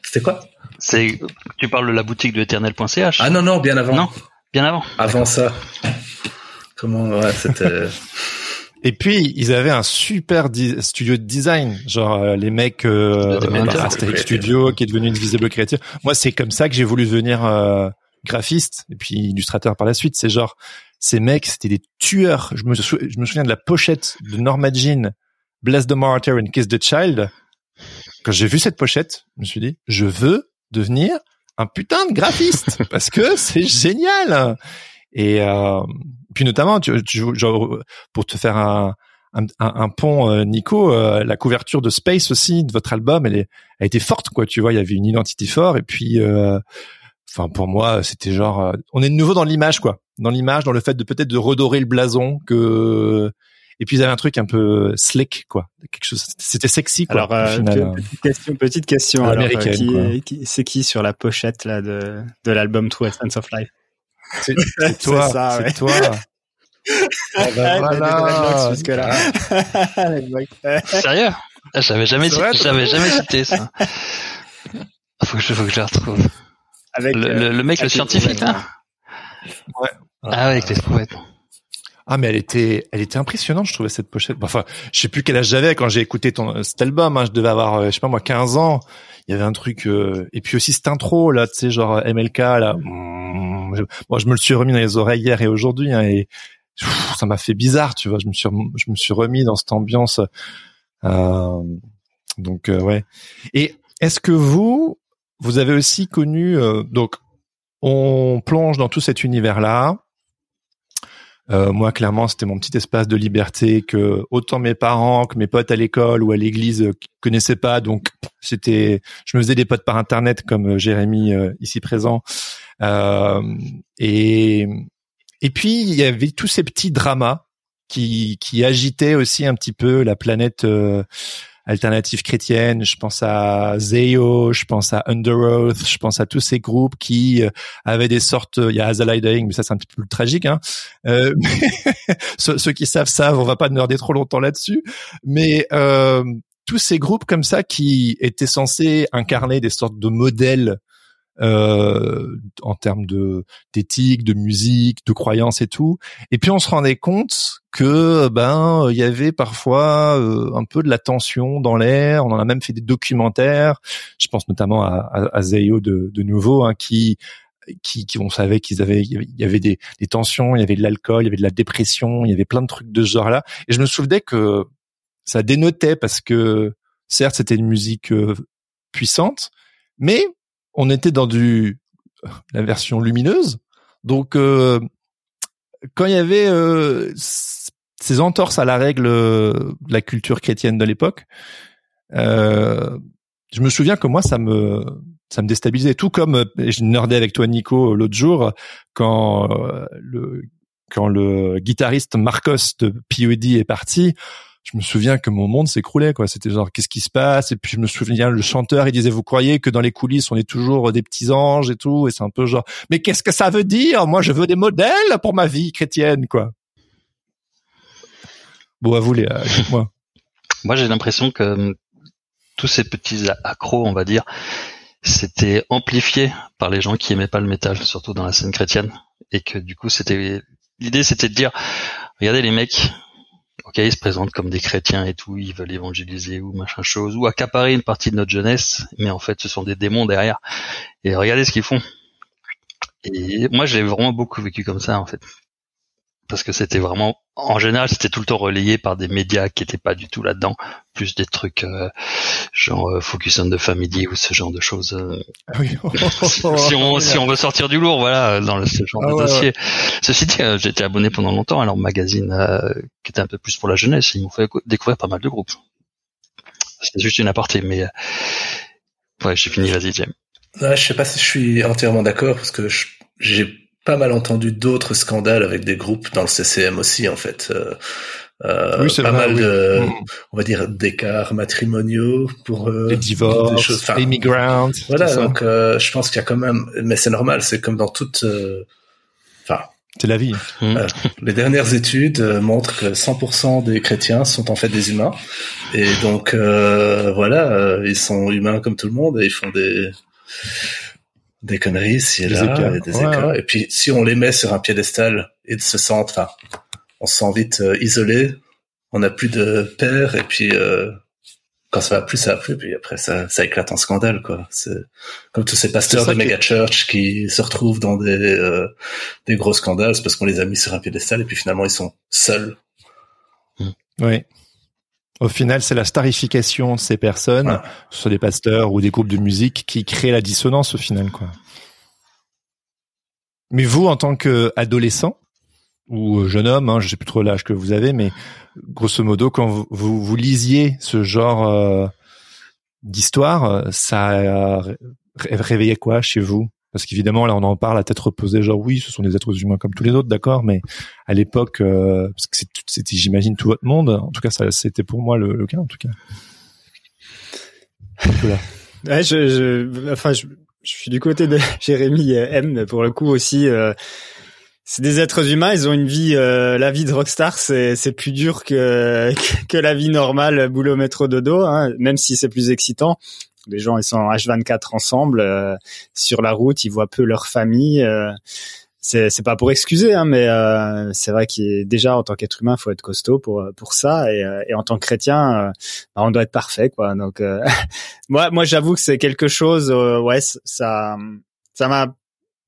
C'était quoi? C'est, tu parles de la boutique de éternel.ch. Ah non non, bien avant. Non, bien avant. Avant ça. Comment ouais, c'était Et puis ils avaient un super di- studio de design, genre euh, les mecs euh. Asterix Studio qui est devenu une visible créative. Moi c'est comme ça que j'ai voulu devenir euh, graphiste et puis illustrateur par la suite. C'est genre ces mecs c'était des tueurs. Je me, sou- je me souviens de la pochette de Norma Jean, Bless the Martyr and Kiss the Child. Quand j'ai vu cette pochette, je me suis dit je veux devenir un putain de graphiste parce que c'est génial. Et euh, puis notamment, tu, tu, genre, pour te faire un, un, un- pont, euh, Nico, euh, la couverture de Space aussi de votre album, elle, est, elle était forte, quoi. Tu vois, il y avait une identité forte. Et puis, euh, enfin, pour moi, c'était genre, euh, on est de nouveau dans l'image, quoi. Dans l'image, dans le fait de peut-être de redorer le blason, que. Et puis ils avaient un truc un peu slick, quoi. Quelque chose. C'était sexy, quoi. Alors, euh, petite question, petite question. Alors, qui, c'est qui sur la pochette là de de l'album True Essence of Life? C'est toi, C'est ouais. toi. Ah bah voilà. jusque là. Sérieux? Ah, J'avais jamais, vrai, j'avais jamais cité ça. Faut que je, faut que je la retrouve. Avec Le, euh, le, le mec, le scientifique les- là? Ouais. Ah ouais, avec les trouvettes. Ah mais elle était, elle était impressionnante, je trouvais cette pochette. Enfin, je sais plus quel âge j'avais quand j'ai écouté ton cet album. Hein, je devais avoir, euh, je sais pas moi, 15 ans. Il y avait un truc, euh, et puis aussi cette intro là, tu sais, genre MLK là. Je- Moi, je me le suis remis dans les oreilles hier et aujourd'hui, hein, et ça m'a fait bizarre, tu vois. Je me suis, je me suis remis dans cette ambiance. Euh, donc ouais. Et est-ce que vous, vous avez aussi connu donc on plonge dans tout cet univers-là. Euh, moi, clairement, c'était mon petit espace de liberté que autant mes parents que mes potes à l'école ou à l'église euh, connaissaient pas. Donc, c'était, je me faisais des potes par internet comme euh, Jérémy ici présent. et et puis il y avait tous ces petits dramas qui qui agitaient aussi un petit peu la planète alternative chrétienne, je pense à Zeo, je pense à Underoath, je pense à tous ces groupes qui euh, avaient des sortes, il y a Azalai Dying, mais ça c'est un petit peu plus tragique. Hein. Euh, ceux, qui savent savent, on va pas nerder trop longtemps là-dessus, mais euh, tous ces groupes comme ça qui étaient censés incarner des sortes de modèles euh, en termes de d'éthique, de musique, de croyances et tout. Et puis on se rendait compte que ben il y avait parfois euh, un peu de la tension dans l'air. On en a même fait des documentaires. Je pense notamment à, à, à Zayo de, de nouveau, hein, qui qui, qui on savait qu'ils avaient il y avait des, des tensions, il y avait de l'alcool, il y avait de la dépression, il y avait plein de trucs de ce genre-là. Et je me souvenais que ça dénotait parce que certes c'était une musique euh, puissante, mais on était dans du la version lumineuse. Donc euh, quand il y avait euh, ces entorses à la règle de la culture chrétienne de l'époque, euh, je me souviens que moi ça me ça me déstabilisait. Tout comme je nerdais avec toi Nico l'autre jour quand le quand le guitariste Marcos de POD est parti je me souviens que mon monde s'écroulait quoi. C'était genre qu'est-ce qui se passe? Et puis je me souviens le chanteur il disait vous croyez que dans les coulisses on est toujours des petits anges et tout? Et c'est un peu genre mais qu'est-ce que ça veut dire? Moi je veux des modèles pour ma vie chrétienne quoi. Bon à vous les moi moi j'ai l'impression que hum, tous ces petits accros on va dire c'était amplifié par les gens qui aimaient pas le métal surtout dans la scène chrétienne. Et que du coup c'était l'idée c'était de dire regardez les mecs ok, ils se présentent comme des chrétiens et tout, ils veulent évangéliser ou machin chose, ou accaparer une partie de notre jeunesse, mais en fait, ce sont des démons derrière. Et regardez ce qu'ils font. Et moi, j'ai vraiment beaucoup vécu comme ça, en fait parce que c'était vraiment en général c'était tout le temps relayé par des médias qui étaient pas du tout là-dedans plus des trucs euh, genre euh, Focus on the Family ou ce genre de choses euh. ah oui. si, on si on veut sortir du lourd voilà dans ce genre ah de dossier. Ceci dit j'étais abonné pendant longtemps à leur magazine qui était un peu plus pour la jeunesse. Ils m'ont fait découvrir pas mal de groupes. C'était juste une aparté mais ouais j'ai fini vas-y James je sais pas si je suis entièrement d'accord parce que j'ai pas mal entendu d'autres scandales avec des groupes dans le CCM aussi en fait. Euh, euh oui, pas mal de, mm. on va dire, d'écarts matrimoniaux pour euh, les divorces, choses, immigrants. Voilà, donc euh, je pense qu'il y a quand même, mais c'est normal, c'est comme dans toute, euh, enfin. c'est la vie. Mm. les dernières études montrent que 100% des chrétiens sont en fait des humains, et donc voilà, ils sont humains comme tout le monde et ils font des des conneries s'il y a là, des écarts. Et puis si on les met sur un piédestal, ils se sentent, enfin, on se sent vite euh, isolé. On n'a plus de père et puis euh, quand ça va plus, ça va plus. Puis après, ça, ça éclate en scandale, quoi. C'est comme tous ces pasteurs de méga church qui se retrouvent dans des euh, des gros scandales, c'est parce qu'on les a mis sur un piédestal et puis finalement ils sont seuls. Oui. Au final, c'est la starification de ces personnes, ce soit des pasteurs ou des groupes de musique, qui crée la dissonance au final, quoi. Mais vous, en tant qu'adolescent ou jeune homme, hein, je sais plus trop l'âge que vous avez, mais grosso modo, quand vous, vous, lisiez ce genre euh, d'histoire, ça a réveillé quoi chez vous? Parce qu'évidemment, là, on en parle à tête reposée, genre oui, ce sont des êtres humains comme tous les autres, d'accord, mais à l'époque, euh, parce que c'était, j'imagine, tout votre monde. En tout cas, c'était pour moi le, cas, en tout cas. Ouais, je, je, enfin, je, je, suis du côté de Jérémy M. Pour le coup aussi, euh, c'est des êtres humains. Ils ont une vie, euh, la vie de rockstar, c'est, c'est plus dur que que la vie normale, boulot métro dodo, hein, même si c'est plus excitant. Les gens, ils sont H24 ensemble euh, sur la route, ils voient peu leur famille. Euh, c'est pas pour excuser, hein, mais euh, c'est vrai qu'il déjà en tant qu'être humain, faut être costaud pour pour ça, et, et en tant que chrétien, bah, on doit être parfait, quoi. Donc moi, moi, j'avoue que c'est quelque chose, ouais, ça, ça m'a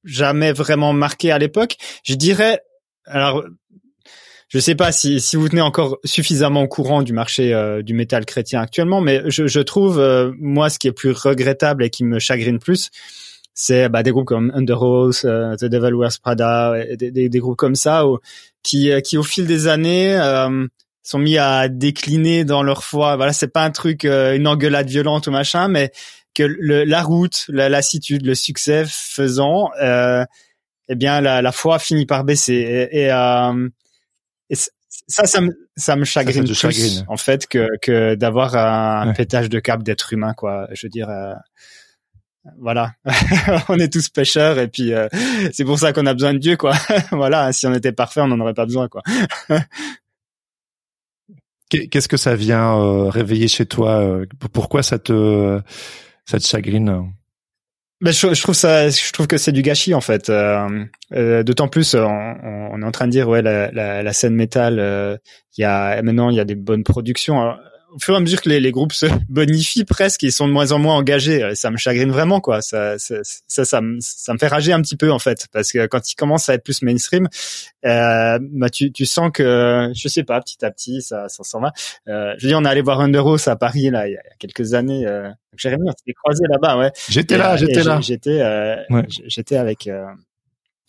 jamais vraiment marqué à l'époque. Je dirais, alors je sais pas si, si vous tenez encore suffisamment au courant du marché euh, du métal chrétien actuellement, mais je, je trouve euh, moi ce qui est plus regrettable et qui me chagrine plus, c'est bah, des groupes comme Under Oath, The Devil Wears Prada, des, des, des, groupes comme ça qui qui au fil des années sont mis à décliner dans leur foi. Voilà, c'est pas un truc une engueulade violente ou machin, mais que le, la route, la lassitude, le succès faisant, euh, eh bien la, la foi finit par baisser. Et, euh, ça, ça me, ça me chagrine plus en fait que, que d'avoir un pétage de câble d'être humain, quoi. Je veux dire. Euh, voilà, on est tous pêcheurs et puis euh, c'est pour ça qu'on a besoin de Dieu, quoi. voilà, si on était parfait, on n'en aurait pas besoin, quoi. Qu'est-ce que ça vient euh, réveiller chez toi Pourquoi ça te ça te chagrine? Ben, je, trouve ça, je trouve que c'est du gâchis en fait. Euh, euh, D'autant plus, on, on, est en train de dire ouais la, la, la scène métal, euh, il y a maintenant il y a des bonnes productions. Au fur et à mesure que les, les, groupes se bonifient presque, ils sont de moins en moins engagés. Ça me chagrine vraiment, quoi. Ça, ça, ça, ça, me, ça me fait rager un petit peu, en fait, parce que quand ils commencent à être plus mainstream, euh, bah tu, tu sens que, je sais pas, petit à petit, ça, ça s'en va. Euh, je veux dire, on est allé voir Underos à Paris là il y a quelques années. Euh, Jérémy, on s'était croisé là-bas, ouais. J'étais là, j'étais là. J'étais, euh, j'étais avec.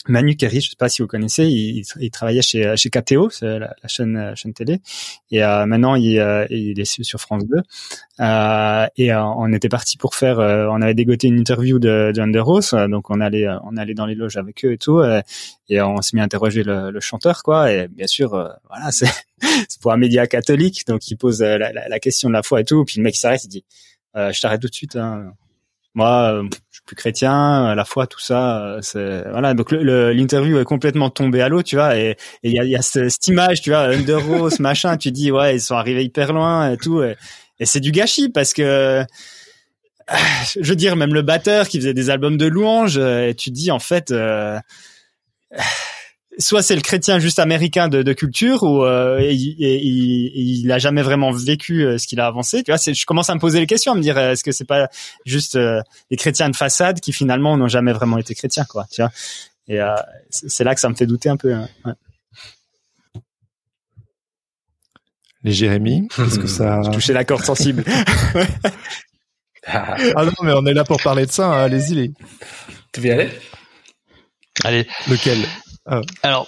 Euh, Manu Kerry, je sais pas si vous connaissez, il, il travaillait chez chez KTO, la, la, chaîne euh, chaîne télé, et euh, maintenant il, euh, il est sur France 2. Euh, et on était parti pour faire, on avait dégoté une interview de, de donc on allait on allait dans les loges avec eux et tout, et on s'est mis à interroger le, le, chanteur quoi, et bien sûr voilà c'est pour un média catholique, donc il pose la, la, la, question de la foi et tout, puis le mec s'arrête, il dit je t'arrête tout de suite. Hein moi euh, je suis plus chrétien à la fois tout ça euh, voilà. Donc l'interview est complètement tombée à l'eau tu vois et il y a, y a cette image tu vois Under Rose machin tu dis ouais ils sont arrivés hyper loin et tout et, c'est du gâchis parce que je veux dire même le batteur qui faisait des albums de louanges et tu dis en fait euh, soit c'est le chrétien juste américain de, de culture ou euh, il, a jamais vraiment vécu euh, ce qu'il a avancé. Tu vois, je commence à me poser les questions, à me dire est-ce que c'est pas juste euh, les chrétiens de façade qui finalement n'ont jamais vraiment été chrétiens, quoi. Tu vois. Et euh, c'est là que ça me fait douter un peu. Hein. Ouais. Les Jérémy, est-ce que ça touché la corde sensible Ah non, mais on est là pour parler de ça. Hein. Allez-y, les. Tu veux y aller? Allez. Lequel? Ah. Alors,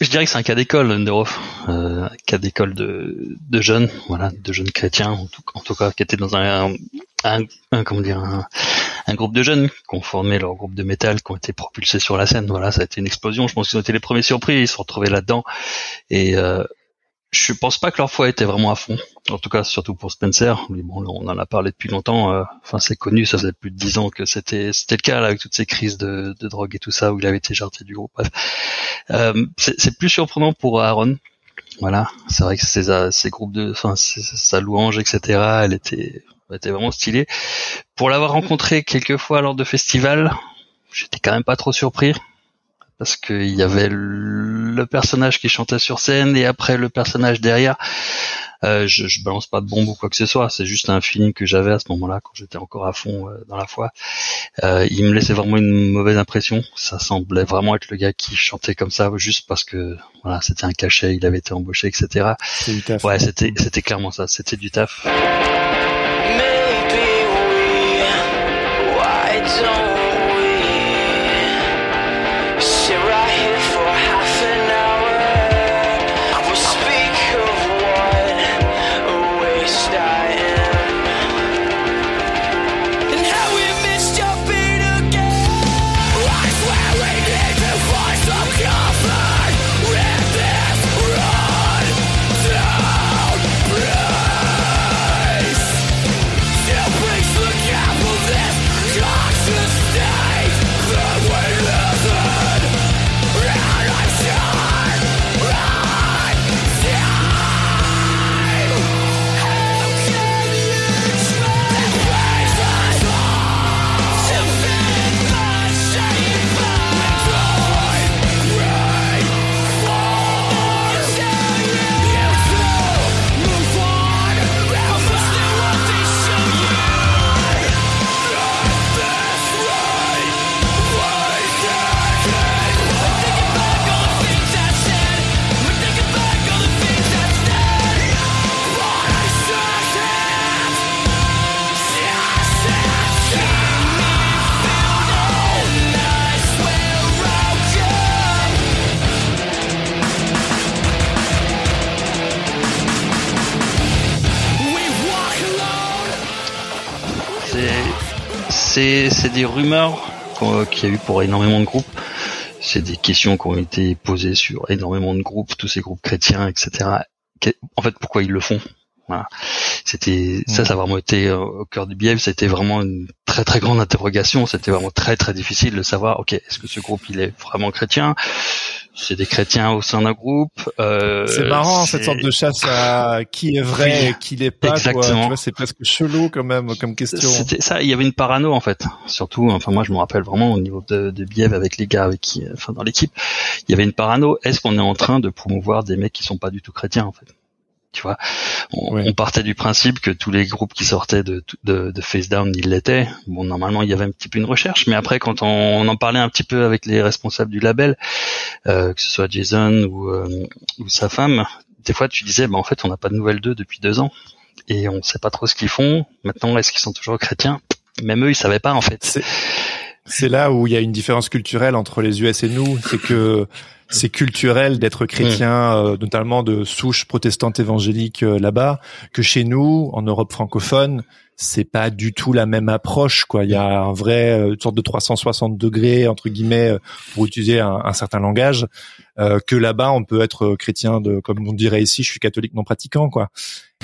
je dirais que c'est un cas d'école, Underoff, euh, cas d'école de, de jeunes, voilà, de jeunes chrétiens, en tout, cas, qui étaient dans un, un, comment dire, un, groupe de jeunes qui ont formé leur groupe de métal, qui ont été propulsés sur la scène. Voilà, ça a été une explosion. Je pense qu'ils ont été les premiers surpris, ils se sont retrouvés là-dedans. Et euh, je pense pas que leur foi était vraiment à fond. En tout cas, surtout pour Spencer. Mais bon, on en a parlé depuis longtemps. Euh, enfin, c'est connu. Ça faisait plus de dix ans que c'était c'était le cas là, avec toutes ces crises de, de, drogue et tout ça où il avait été jarté du groupe. Euh, c'est plus surprenant pour Aaron. Voilà, c'est vrai que ces, ces groupes de, enfin, sa louange, etc. Elle était, elle était vraiment stylée. Pour l'avoir rencontré quelques fois lors de festivals, j'étais quand même pas trop surpris parce qu'il y avait le personnage qui chantait sur scène et après le personnage derrière. Euh, je, je balance pas de bombe ou quoi que ce soit, c'est juste un feeling que j'avais à ce moment-là quand j'étais encore à fond euh, dans la foi. Euh, il me laissait vraiment une mauvaise impression. Ça semblait vraiment être le gars qui chantait comme ça juste parce que voilà, c'était un cachet, il avait été embauché, etc. Ouais, c'était c'était clairement ça, c'était du taf. C'est des rumeurs qu'il y a eu pour énormément de groupes. C'est des questions qui ont été posées sur énormément de groupes, tous ces groupes chrétiens, etc. En fait, pourquoi ils le font? Voilà. C'était ça, ça a vraiment été euh, au cœur du biais. C'était vraiment une très très grande interrogation. C'était vraiment très très difficile de savoir. Ok, est-ce que ce groupe il est vraiment chrétien? C'est des chrétiens au sein d'un groupe. Euh, c'est marrant cette sorte de chasse à qui est vrai et qui l'est pas. Exactement. c'est presque chelou quand même comme question. C'était ça. Il y avait une parano en fait. Surtout, enfin moi je me rappelle vraiment au niveau de, de avec les gars avec qui, enfin dans l'équipe, il y avait une parano. Est-ce qu'on est en train de promouvoir des mecs qui sont pas du tout chrétiens en fait? Tu vois. On, partait du principe que tous les groupes qui sortaient de, de, de Face Down, ils l'étaient. Bon, normalement, il y avait un petit peu une recherche, mais après, quand on, en parlait un petit peu avec les responsables du label, euh, que ce soit Jason ou, euh, ou sa femme, des fois, tu disais, bah, en fait, on n'a pas de nouvelles d'eux depuis deux ans et on sait pas trop ce qu'ils font. Maintenant, est-ce qu'ils sont toujours chrétiens? Même eux, ils savaient pas, en fait. C'est là où il y a une différence culturelle entre les US et nous, c'est que c'est culturel d'être chrétien, mm. euh, notamment de souche protestante évangélique euh, là-bas, que chez nous, en Europe francophone, c'est pas du tout la même approche. Quoi, il y a un vrai euh, une sorte de 360 degrés entre guillemets pour utiliser un, un certain langage que là-bas on peut être chrétien de, comme on dirait ici, je suis catholique non pratiquant. Quoi.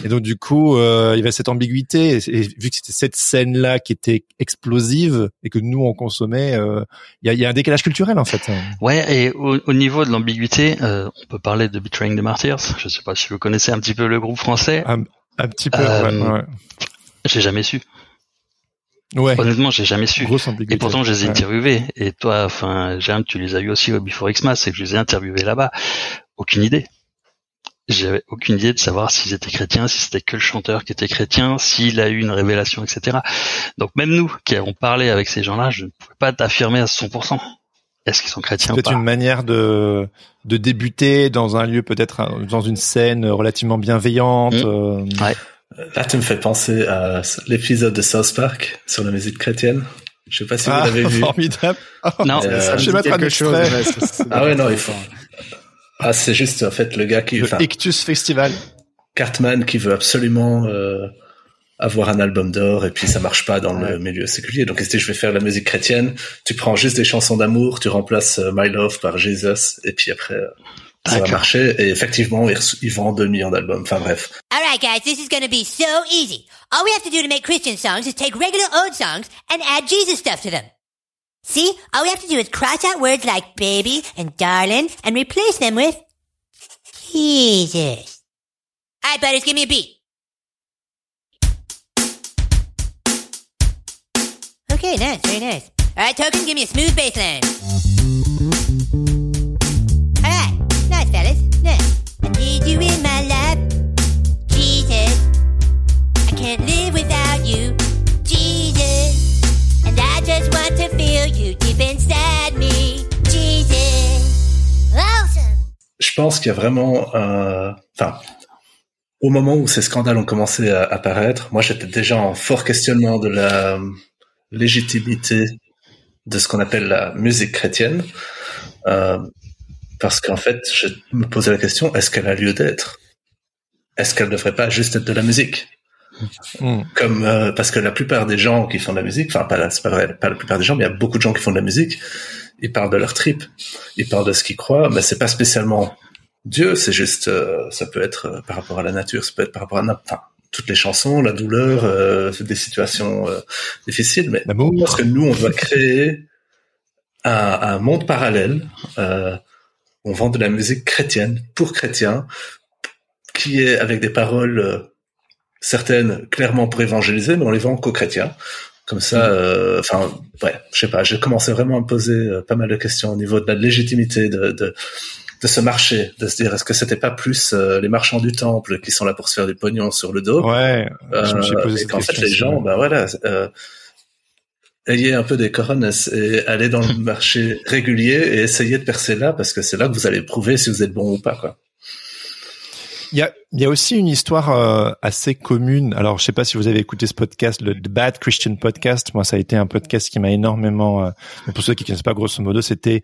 Et donc du coup, euh, il y avait cette ambiguïté. Et, vu que c'était cette scène-là qui était explosive et que nous on consommait, euh, il y, a, y, a, un décalage culturel en fait. Ouais, et au, au niveau de l'ambiguïté, euh, on peut parler de Betraying the Martyrs. Je sais pas si vous connaissez un petit peu le groupe français. Un, un petit peu. ouais, ouais. J'ai jamais su. Ouais. Honnêtement, j'ai jamais su. Et pourtant, je les ai interviewés. Et toi, enfin, Jérôme, tu les as eu aussi au Before Xmas, c'est que je les ai interviewés là-bas. Aucune idée j'avais aucune idée de savoir s'ils étaient chrétiens, si c'était que le chanteur qui était chrétien, s'il a eu une révélation, etc. Donc même nous qui avons parlé avec ces gens-là, je ne pouvais pas t'affirmer à 100%. Est-ce qu'ils sont chrétiens C'est peut-être une manière de de débuter dans un lieu peut-être dans une scène relativement bienveillante. Mmh. Euh... Ouais. Là, tu me fais penser à l'épisode de South Park sur la musique chrétienne. Je sais pas si vous ah, l'avez vu. Formidable. non, euh, ça je vais mettre un chose. ah ouais, non, il faut. Ah, c'est juste en fait le gars qui. Le Ictus Festival. Cartman qui veut absolument euh, avoir un album d'or et puis ça marche pas dans le milieu séculier. Donc il se dit je vais faire la musique chrétienne. Tu prends juste des chansons d'amour, tu remplaces euh, My Love par Jesus et puis après. Euh, ça et effectivement ils, ils vendent 2 millions d'albums. Enfin bref. Alright guys, this is gonna be so easy. All we have to do to make Christian songs is take regular old songs and add Jesus stuff to them. See? All we have to do is cross out words like baby and darling and replace them with Jesus. Alright, buddies, give me a beat. Okay, nice, very nice. Alright, Token, give me a smooth bass line. Je pense qu'il y a vraiment, enfin, au moment où ces scandales ont commencé à apparaître, moi j'étais déjà en fort questionnement de la légitimité de ce qu'on appelle la musique chrétienne, euh, parce qu'en fait, je me posais la question est-ce qu'elle a lieu d'être? Est-ce qu'elle ne devrait pas juste être de la musique? Hmm. Comme euh, parce que la plupart des gens qui font de la musique, enfin pas, c'est pas vrai, pas la plupart des gens, mais il y a beaucoup de gens qui font de la musique. Ils parlent de leur trip, ils parlent de ce qu'ils croient, mais c'est pas spécialement Dieu, c'est juste, euh, ça peut être euh, par rapport à la nature, ça peut être par rapport à enfin, toutes les chansons, la douleur, des situations difficiles, mais parce que nous on doit créer un, un monde parallèle. On vend de la musique chrétienne pour chrétiens, qui est avec des paroles certaines clairement pour évangéliser, mais on les vend qu'aux chrétiens. Comme ça, mm. euh, enfin, ouais, je sais pas, j'ai commencé vraiment à me poser euh, pas mal de questions au niveau de la légitimité de, de, de ce marché, de se dire est-ce que c'était pas plus euh, les marchands du temple qui sont là pour se faire du pognon sur le dos? Ouais, je me suis posé cette fait, les gens, ben voilà, ayez un peu des couronnes et allez dans le marché régulier et essayez de percer là parce que c'est là que vous allez prouver si vous êtes bon ou pas, quoi. Il y a, il y a aussi une histoire euh, assez commune. Alors, je sais pas si vous avez écouté ce podcast, le The Bad Christian Podcast. Moi, ça a été un podcast qui m'a énormément. Euh, pour ceux qui ne connaissent pas, grosso modo, c'était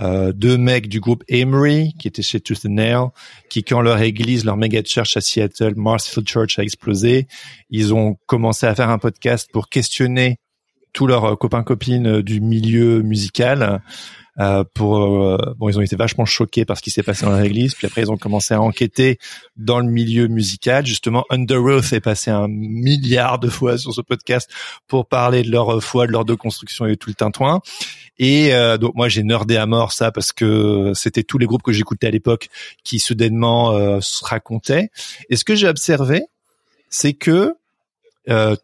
euh, deux mecs du groupe Emery qui étaient chez Tooth and Nail, qui quand leur église, leur méga church à Seattle, Marsfield Church a explosé, ils ont commencé à faire un podcast pour questionner tous leurs copains copines du milieu musical. Euh, pour euh, bon ils ont été vachement choqués par ce qui s'est passé dans l'église puis après ils ont commencé à enquêter dans le milieu musical. Justement Under Oath est passé un milliard de fois sur ce podcast pour parler de leur foi de leur de construction et tout le tintouin. Et euh, donc moi j'ai nerdé à mort ça parce que c'était tous les groupes que j'écoutais à l'époque qui soudainement se racontaient. Et ce que j'ai observé c'est que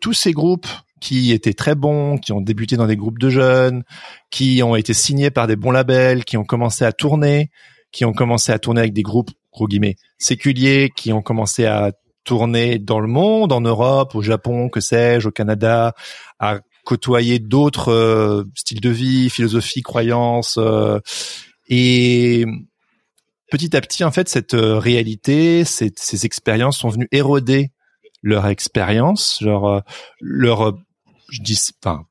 tous ces groupes qui étaient très bons, qui ont débuté dans des groupes de jeunes, qui ont été signés par des bons labels, qui ont commencé à tourner, qui ont commencé à tourner avec des groupes gros guillemets séculiers, qui ont commencé à tourner dans le monde, en Europe, au Japon, que sais-je, au Canada, à côtoyer d'autres euh, styles de vie, philosophies, croyances, euh, et petit à petit, en fait, cette euh, réalité, ces, ces expériences sont venues éroder leur expérience, leur leur je dis, enfin,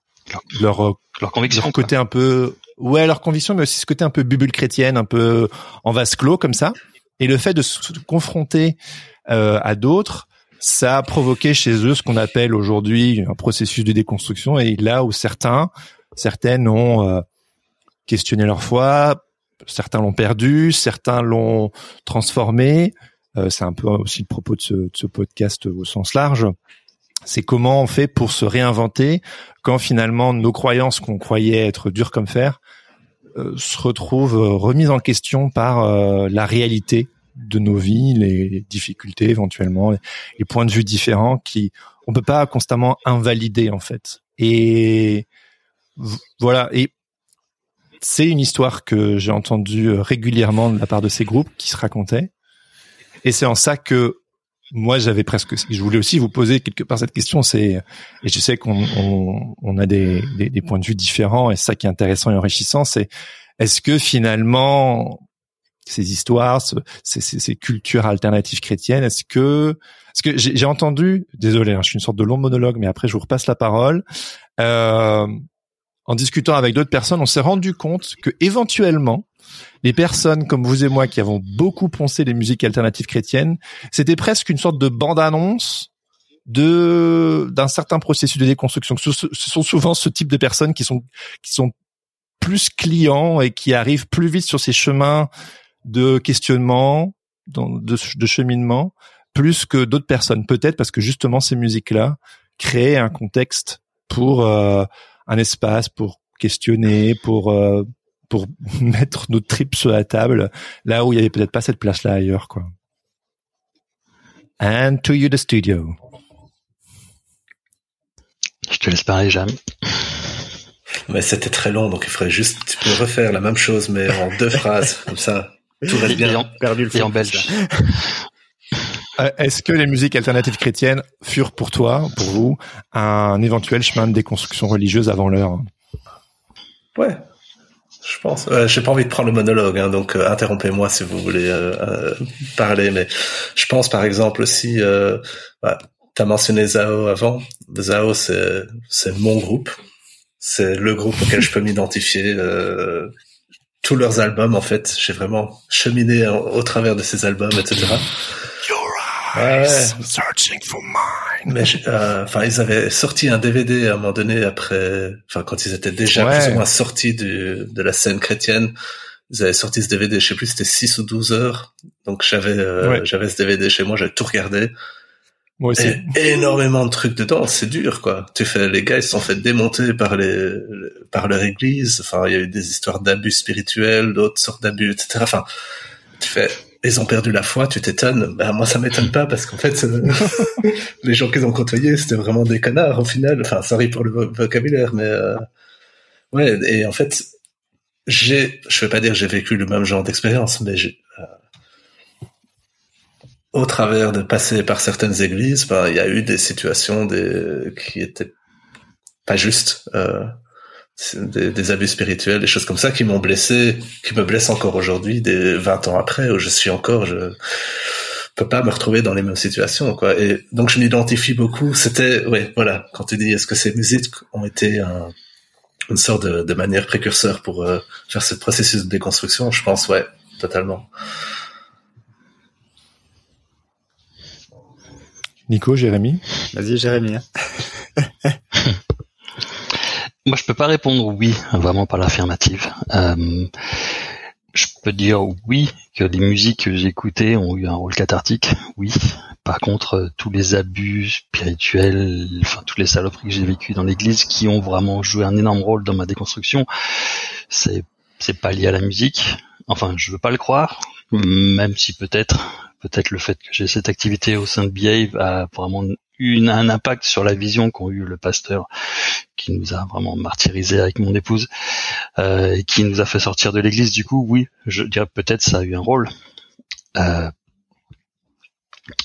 leur euh, leur conviction, côté un peu, ouais, leur conviction, mais aussi ce côté un peu bulle chrétienne, un peu en vase clos comme ça. Et le fait de se confronter euh, à d'autres, ça a provoqué chez eux ce qu'on appelle aujourd'hui un processus de déconstruction. Et là où certains, certaines ont euh, questionné leur foi, certains l'ont perdu, certains l'ont transformé. Euh, c'est un peu aussi le propos de ce, de ce podcast au sens large c'est comment on fait pour se réinventer quand finalement nos croyances qu'on croyait être dures comme fer euh, se retrouvent euh, remises en question par euh, la réalité de nos vies, les difficultés éventuellement, les points de vue différents qui on peut pas constamment invalider en fait. Et voilà. Et c'est une histoire que j'ai entendue régulièrement de la part de ces groupes qui se racontaient. Et c'est en ça que moi j'avais presque je voulais aussi vous poser quelque part cette question c'est et je sais qu'on on, on a des, des, des, points de vue différents et ça qui est intéressant et enrichissant c'est est-ce que finalement ces histoires ces, ces, ces cultures alternatives chrétiennes est-ce que parce que j'ai entendu désolé hein, je suis une sorte de long monologue mais après je vous repasse la parole euh, en discutant avec d'autres personnes on s'est rendu compte que éventuellement les personnes comme vous et moi qui avons beaucoup poncé les musiques alternatives chrétiennes, c'était presque une sorte de bande-annonce de d'un certain processus de déconstruction. Ce, sont souvent ce type de personnes qui sont qui sont plus clients et qui arrivent plus vite sur ces chemins de questionnement, de, cheminement, plus que d'autres personnes. Peut-être parce que justement ces musiques-là créent un contexte pour euh, un espace pour questionner, pour euh, pour mettre nos tripes sur la table là où il y avait peut-être pas cette place là ailleurs quoi. And to you the studio. Je te laisse parler, Jam. Mais c'était très long, donc il faudrait juste tu peux refaire la même chose, mais en deux phrases, comme ça, tout va bien. Perdu le et en belge. Euh, est-ce que les musiques alternatives chrétiennes furent pour toi, pour vous, un éventuel chemin de déconstruction religieuse avant l'heure? Ouais, je pense. Euh, J'ai pas envie de prendre le monologue, hein, donc euh, interrompez-moi si vous voulez euh, euh, parler. Mais je pense par exemple aussi, euh, bah, tu as mentionné Zao avant. Zao, c'est c'est mon groupe. C'est le groupe auquel je peux m'identifier. tous leurs albums, en fait, j'ai vraiment cheminé au, travers de ces albums, etc. Ouais. Searching for mine. Mais euh, enfin, ils avaient sorti un DVD à un moment donné après, enfin quand ils étaient déjà plus ou moins sortis du, de la scène chrétienne. Ils avaient sorti ce DVD, je sais plus, c'était 6 ou 12 heures. Donc j'avais euh, j'avais ce DVD chez moi, j'avais tout regardé. Moi aussi. Et énormément de trucs dedans, c'est dur quoi. Tu fais les gars, ils se sont fait démonter par les par leur église. Enfin, il y a eu des histoires d'abus spirituels, d'autres sortes d'abus, etc. Enfin, tu fais ils ont perdu la foi, tu t'étonnes. Ben, moi, ça m'étonne pas parce qu'en fait, euh, les gens qu'ils ont côtoyés, c'était vraiment des connards au final. Enfin, sorry pour le vocabulaire, mais euh, ouais. Et en fait, j'ai, je vais pas dire j'ai vécu le même genre d'expérience, mais euh, au travers de passer par certaines églises, ben, il y a eu des situations qui étaient pas justes. Des, des, abus spirituels, des choses comme ça qui m'ont blessé, qui me blessent encore aujourd'hui, des 20 ans après, où je suis encore, je peux pas me retrouver dans les mêmes situations, quoi. Et donc je m'identifie beaucoup. C'était, ouais, voilà, quand tu dis est-ce que ces musiques ont été un, une sorte de, de, manière précurseur pour euh, faire ce processus de déconstruction, je pense, ouais, totalement. Nico, Jérémy? Vas-y, Jérémy. Hein. moi, je peux pas répondre oui, vraiment par l'affirmative. Euh, je peux dire oui que les musiques que j'écoutais ont eu un rôle cathartique, oui. Par contre, euh, tous les abus spirituels, enfin toutes les saloperies que j'ai vécues dans l'église, qui ont vraiment joué un énorme rôle dans ma déconstruction, c'est c'est pas lié à la musique. Enfin, je veux pas le croire, même si peut-être peut-être le fait que j'ai cette activité au sein de Behave a vraiment un impact sur la vision qu'ont eu le pasteur qui nous a vraiment martyrisé avec mon épouse euh, et qui nous a fait sortir de l'église. Du coup oui je dirais peut-être ça a eu un rôle. Euh,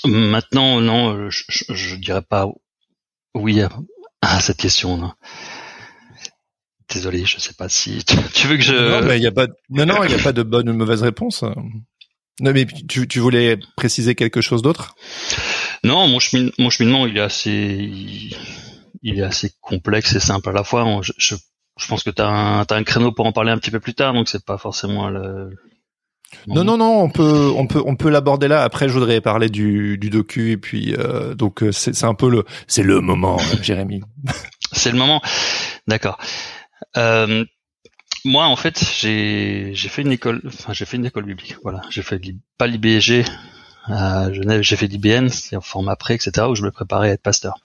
maintenant non je, dirais pas oui à, cette question désolé je sais pas si tu, veux que je non mais non non il y a pas de bonne ou de mauvaise réponse non mais tu, tu voulais préciser quelque chose d'autre? Non, mon, mon cheminement, il est assez, il est assez complexe et simple à la fois. Je, je, pense que tu as, un créneau pour en parler un petit peu plus tard, donc c'est pas forcément le. Non, non, non, on peut, on peut, on peut l'aborder là. Après, je voudrais parler du, du docu et puis euh, donc euh, c'est, un peu le, c'est le moment, euh, Jérémy. c'est le moment, d'accord. Moi, en fait, j'ai, fait une école, enfin, j'ai fait une école biblique. Voilà, j'ai fait pas l'IBG, à Genève, j'ai fait l'IBN, c'est en format pré, etc., où je me préparais à être pasteur.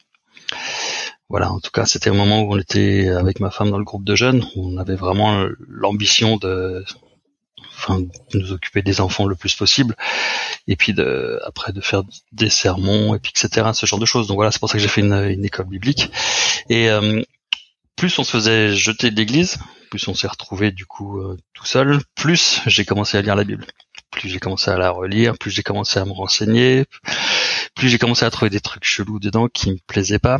Voilà, en tout cas, c'était un moment où on était avec ma femme dans le groupe de jeunes, où on avait vraiment l'ambition de, enfin, de nous occuper des enfants le plus possible, et puis de, après de faire des sermons, et puis etc., ce genre de choses. Donc voilà, c'est pour ça que j'ai fait une, école biblique. Et euh, plus on se faisait jeter de l'église, plus on s'est retrouvé du coup euh, tout seul, plus j'ai commencé à lire la Bible plus j'ai commencé à la relire, plus j'ai commencé à me renseigner, plus j'ai commencé à trouver des trucs chelous dedans qui me plaisaient pas,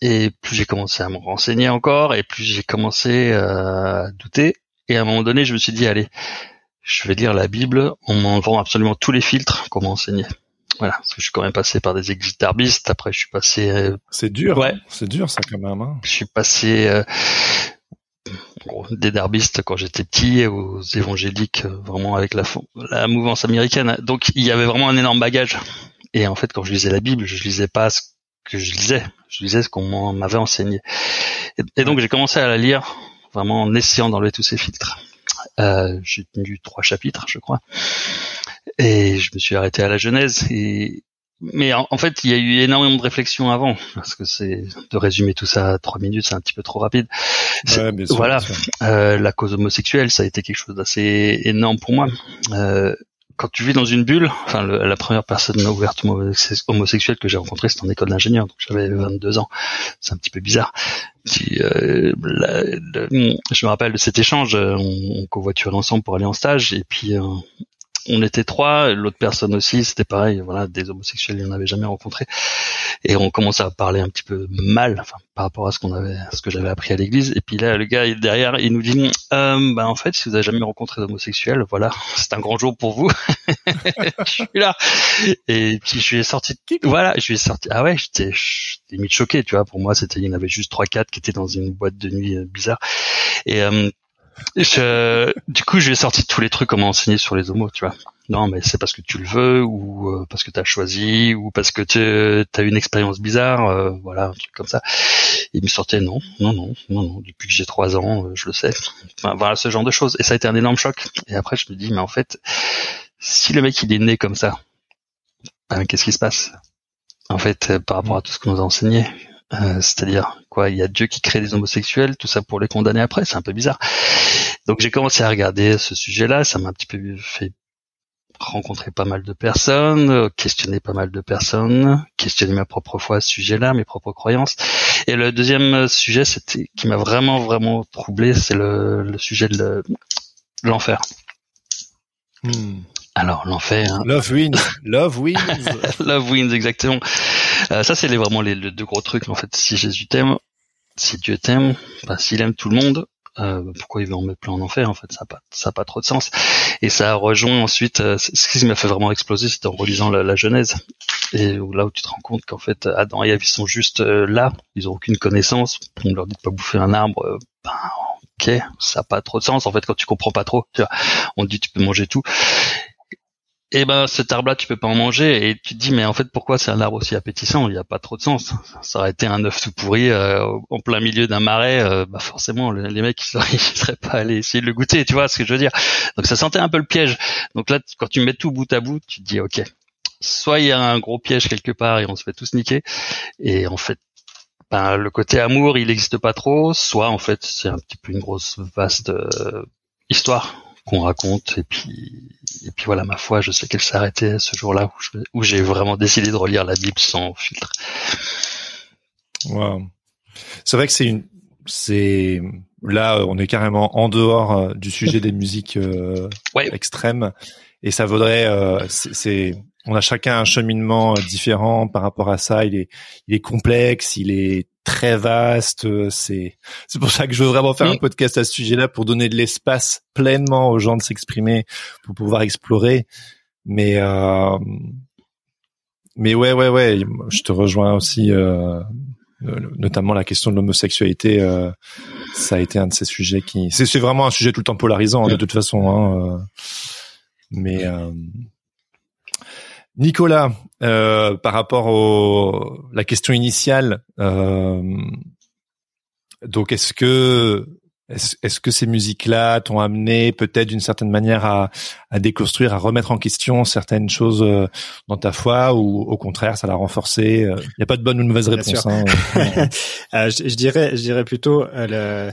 et plus j'ai commencé à me renseigner encore, et plus j'ai commencé à douter. Et à un moment donné, je me suis dit, allez, je vais lire la Bible en m'enlevant absolument tous les filtres qu'on m'a enseigné. Voilà, parce que je suis quand même passé par des églises Après, je suis passé. Euh, c'est dur. Ouais. Hein. c'est dur ça quand même. Hein. Je suis passé euh, des darbistes quand j'étais petit, aux évangéliques euh, vraiment avec la, la mouvance américaine. Donc il y avait vraiment un énorme bagage. Et en fait, quand je lisais la Bible, je lisais pas ce que je lisais, je lisais ce qu'on m'avait enseigné. Et, donc j'ai commencé à la lire vraiment en essayant d'enlever tous ces filtres. Euh, j'ai tenu trois chapitres, je crois, et je me suis arrêté à la Genèse. Et mais en, fait, il y a eu énormément de réflexions avant, parce que c'est de résumer tout ça à trois minutes, c'est un petit peu trop rapide. voilà, euh, la cause homosexuelle, ça a été quelque chose d'assez énorme pour moi. Euh, quand tu vis dans une bulle, enfin la première personne ouvertement homosexuelle que j'ai rencontrée, c'était en école d'ingénieur, donc j'avais 22 ans. C'est un petit peu bizarre. euh, je me rappelle de cet échange, on, on covoiturait ensemble pour aller en stage, et puis euh, on était trois, l'autre personne aussi, c'était pareil, voilà, des homosexuels, il n'y en avait jamais rencontré. Et on commençait à parler un petit peu mal, enfin, par rapport à ce qu'on avait, ce que j'avais appris à l'église. Et puis là, le gars derrière, il nous dit, euh, bah, en fait, si vous avez jamais rencontré d'homosexuels, voilà, c'est un grand jour pour vous. je suis là. Et puis je lui ai sorti, voilà, je lui ai sorti, ah ouais, j'étais, limite choqué, tu vois, pour moi, c'était, il y en avait juste trois, quatre qui étaient dans une boîte de nuit euh, bizarre. Et, euh, je, du coup, je lui ai sorti tous les trucs comment enseigner sur les homos, tu vois. Non, mais c'est parce que tu le veux, ou euh, parce que tu as choisi, ou parce que tu as une expérience bizarre, euh, voilà, un truc comme ça. Il me sortait non, non, non, non, non. Depuis que j'ai trois ans, euh, je le sais. Enfin, voilà, ce genre de choses. Et ça a été un énorme choc. Et après, je me dis, mais en fait, si le mec il est né comme ça, ben, qu'est-ce qui se passe? En fait, par rapport à tout ce qu'on nous a enseigné, c'est-à-dire quoi Il y a Dieu qui crée des homosexuels, tout ça pour les condamner après, c'est un peu bizarre. Donc j'ai commencé à regarder ce sujet-là, ça m'a un petit peu fait rencontrer pas mal de personnes, questionner pas mal de personnes, questionner ma propre foi à ce sujet-là, mes propres croyances. Et le deuxième sujet, c'était qui m'a vraiment vraiment troublé, c'est le, sujet de l'enfer. Hmm. Alors l'enfer. Hein. Love wins. Love wins. Love wins exactement. Euh, ça c'est les, vraiment les, deux gros trucs en fait. Si Jésus t'aime, si Dieu t'aime, bah, s'il aime tout le monde, euh, pourquoi il veut en mettre plein en enfer en fait? Ça n'a pas ça a pas trop de sens. Et ça rejoint ensuite. Euh, ce qui m'a fait vraiment exploser, c'était en relisant la, Genèse et là où tu te rends compte qu'en fait Adam et Ève ils sont juste là, ils ont aucune connaissance. On leur dit de pas bouffer un arbre. ben, ok, ça n'a pas trop de sens en fait quand tu comprends pas trop. Tu vois, on te dit tu peux manger tout eh ben cet arbre-là tu peux pas en manger et tu te dis mais en fait pourquoi c'est un arbre aussi appétissant? Il n'y a pas trop de sens. Ça aurait été un œuf tout pourri euh, en plein milieu d'un marais, euh, bah forcément les mecs ils seraient, pas allés essayer de le goûter, tu vois ce que je veux dire? Donc ça sentait un peu le piège. Donc là quand tu mets tout bout à bout, tu te dis ok, soit il y a un gros piège quelque part et on se fait tous niquer, et en fait ben, le côté amour il n'existe pas trop, soit en fait c'est un petit peu une grosse vaste euh, histoire qu'on raconte et puis et puis voilà ma foi je sais qu'elle s'est arrêtée ce jour-là où, j'ai vraiment décidé de relire la Bible sans filtre. Wow. C'est vrai que c'est une c'est là on est carrément en dehors euh, du sujet des musiques euh, extrêmes et ça vaudrait euh, c'est on a chacun un cheminement différent par rapport à ça il est il est complexe il est très vaste. Euh, c'est c'est pour ça que je veux vraiment faire un podcast à ce sujet-là pour donner de l'espace pleinement aux gens de s'exprimer, pour pouvoir explorer. Mais euh, mais ouais ouais ouais, je te rejoins aussi. Euh, notamment la question de l'homosexualité, euh, ça a été un de ces sujets qui c'est vraiment un sujet tout le temps polarisant hein, de toute façon. Hein, euh. mais Nicolas, euh, par rapport au la question initiale, euh, donc est-ce que est-ce, que ces musiques-là t'ont amené peut-être d'une certaine manière à, à déconstruire, à remettre en question certaines choses euh, dans ta foi, ou au contraire ça l'a renforcé Il n'y a pas de bonne ou de mauvaise réponse. Hein. je, je, dirais, je dirais plutôt le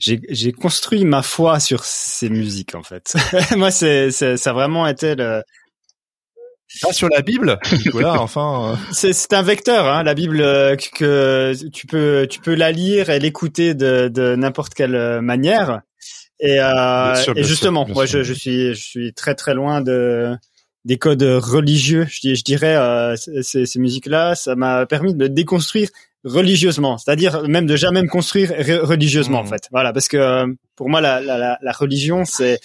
j'ai, j'ai construit ma foi sur ces musiques en fait. Moi, c'est, c'est, ça a vraiment été le, pas sur la Bible, Nicolas, enfin. Euh. C'est, c'est un vecteur, hein, la Bible, euh, que tu peux, tu peux la lire et l'écouter de, de n'importe quelle euh, manière. Et, euh, et justement, moi, je, je, suis, je suis très très loin de des codes religieux. Je, je dirais, euh, ces, ces musiques-là, ça m'a permis de déconstruire religieusement, c'est-à-dire même de jamais me construire religieusement, en mmh. fait. Voilà, parce que pour moi, la, la, la religion, c'est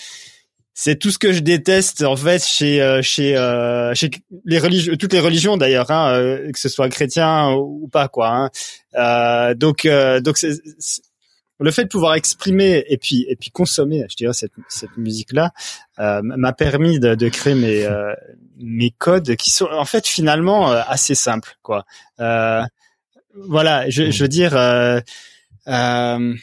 c'est tout ce que je déteste en fait chez euh, chez euh, chez les religions toutes les religions d'ailleurs hein, euh, que ce soit chrétien ou pas quoi hein. euh, donc donc c'est, le fait de pouvoir exprimer et puis et puis consommer je dirais cette cette musique là m'a permis de, de créer mes mes codes qui sont en fait finalement assez simples quoi voilà je, je veux dire euh,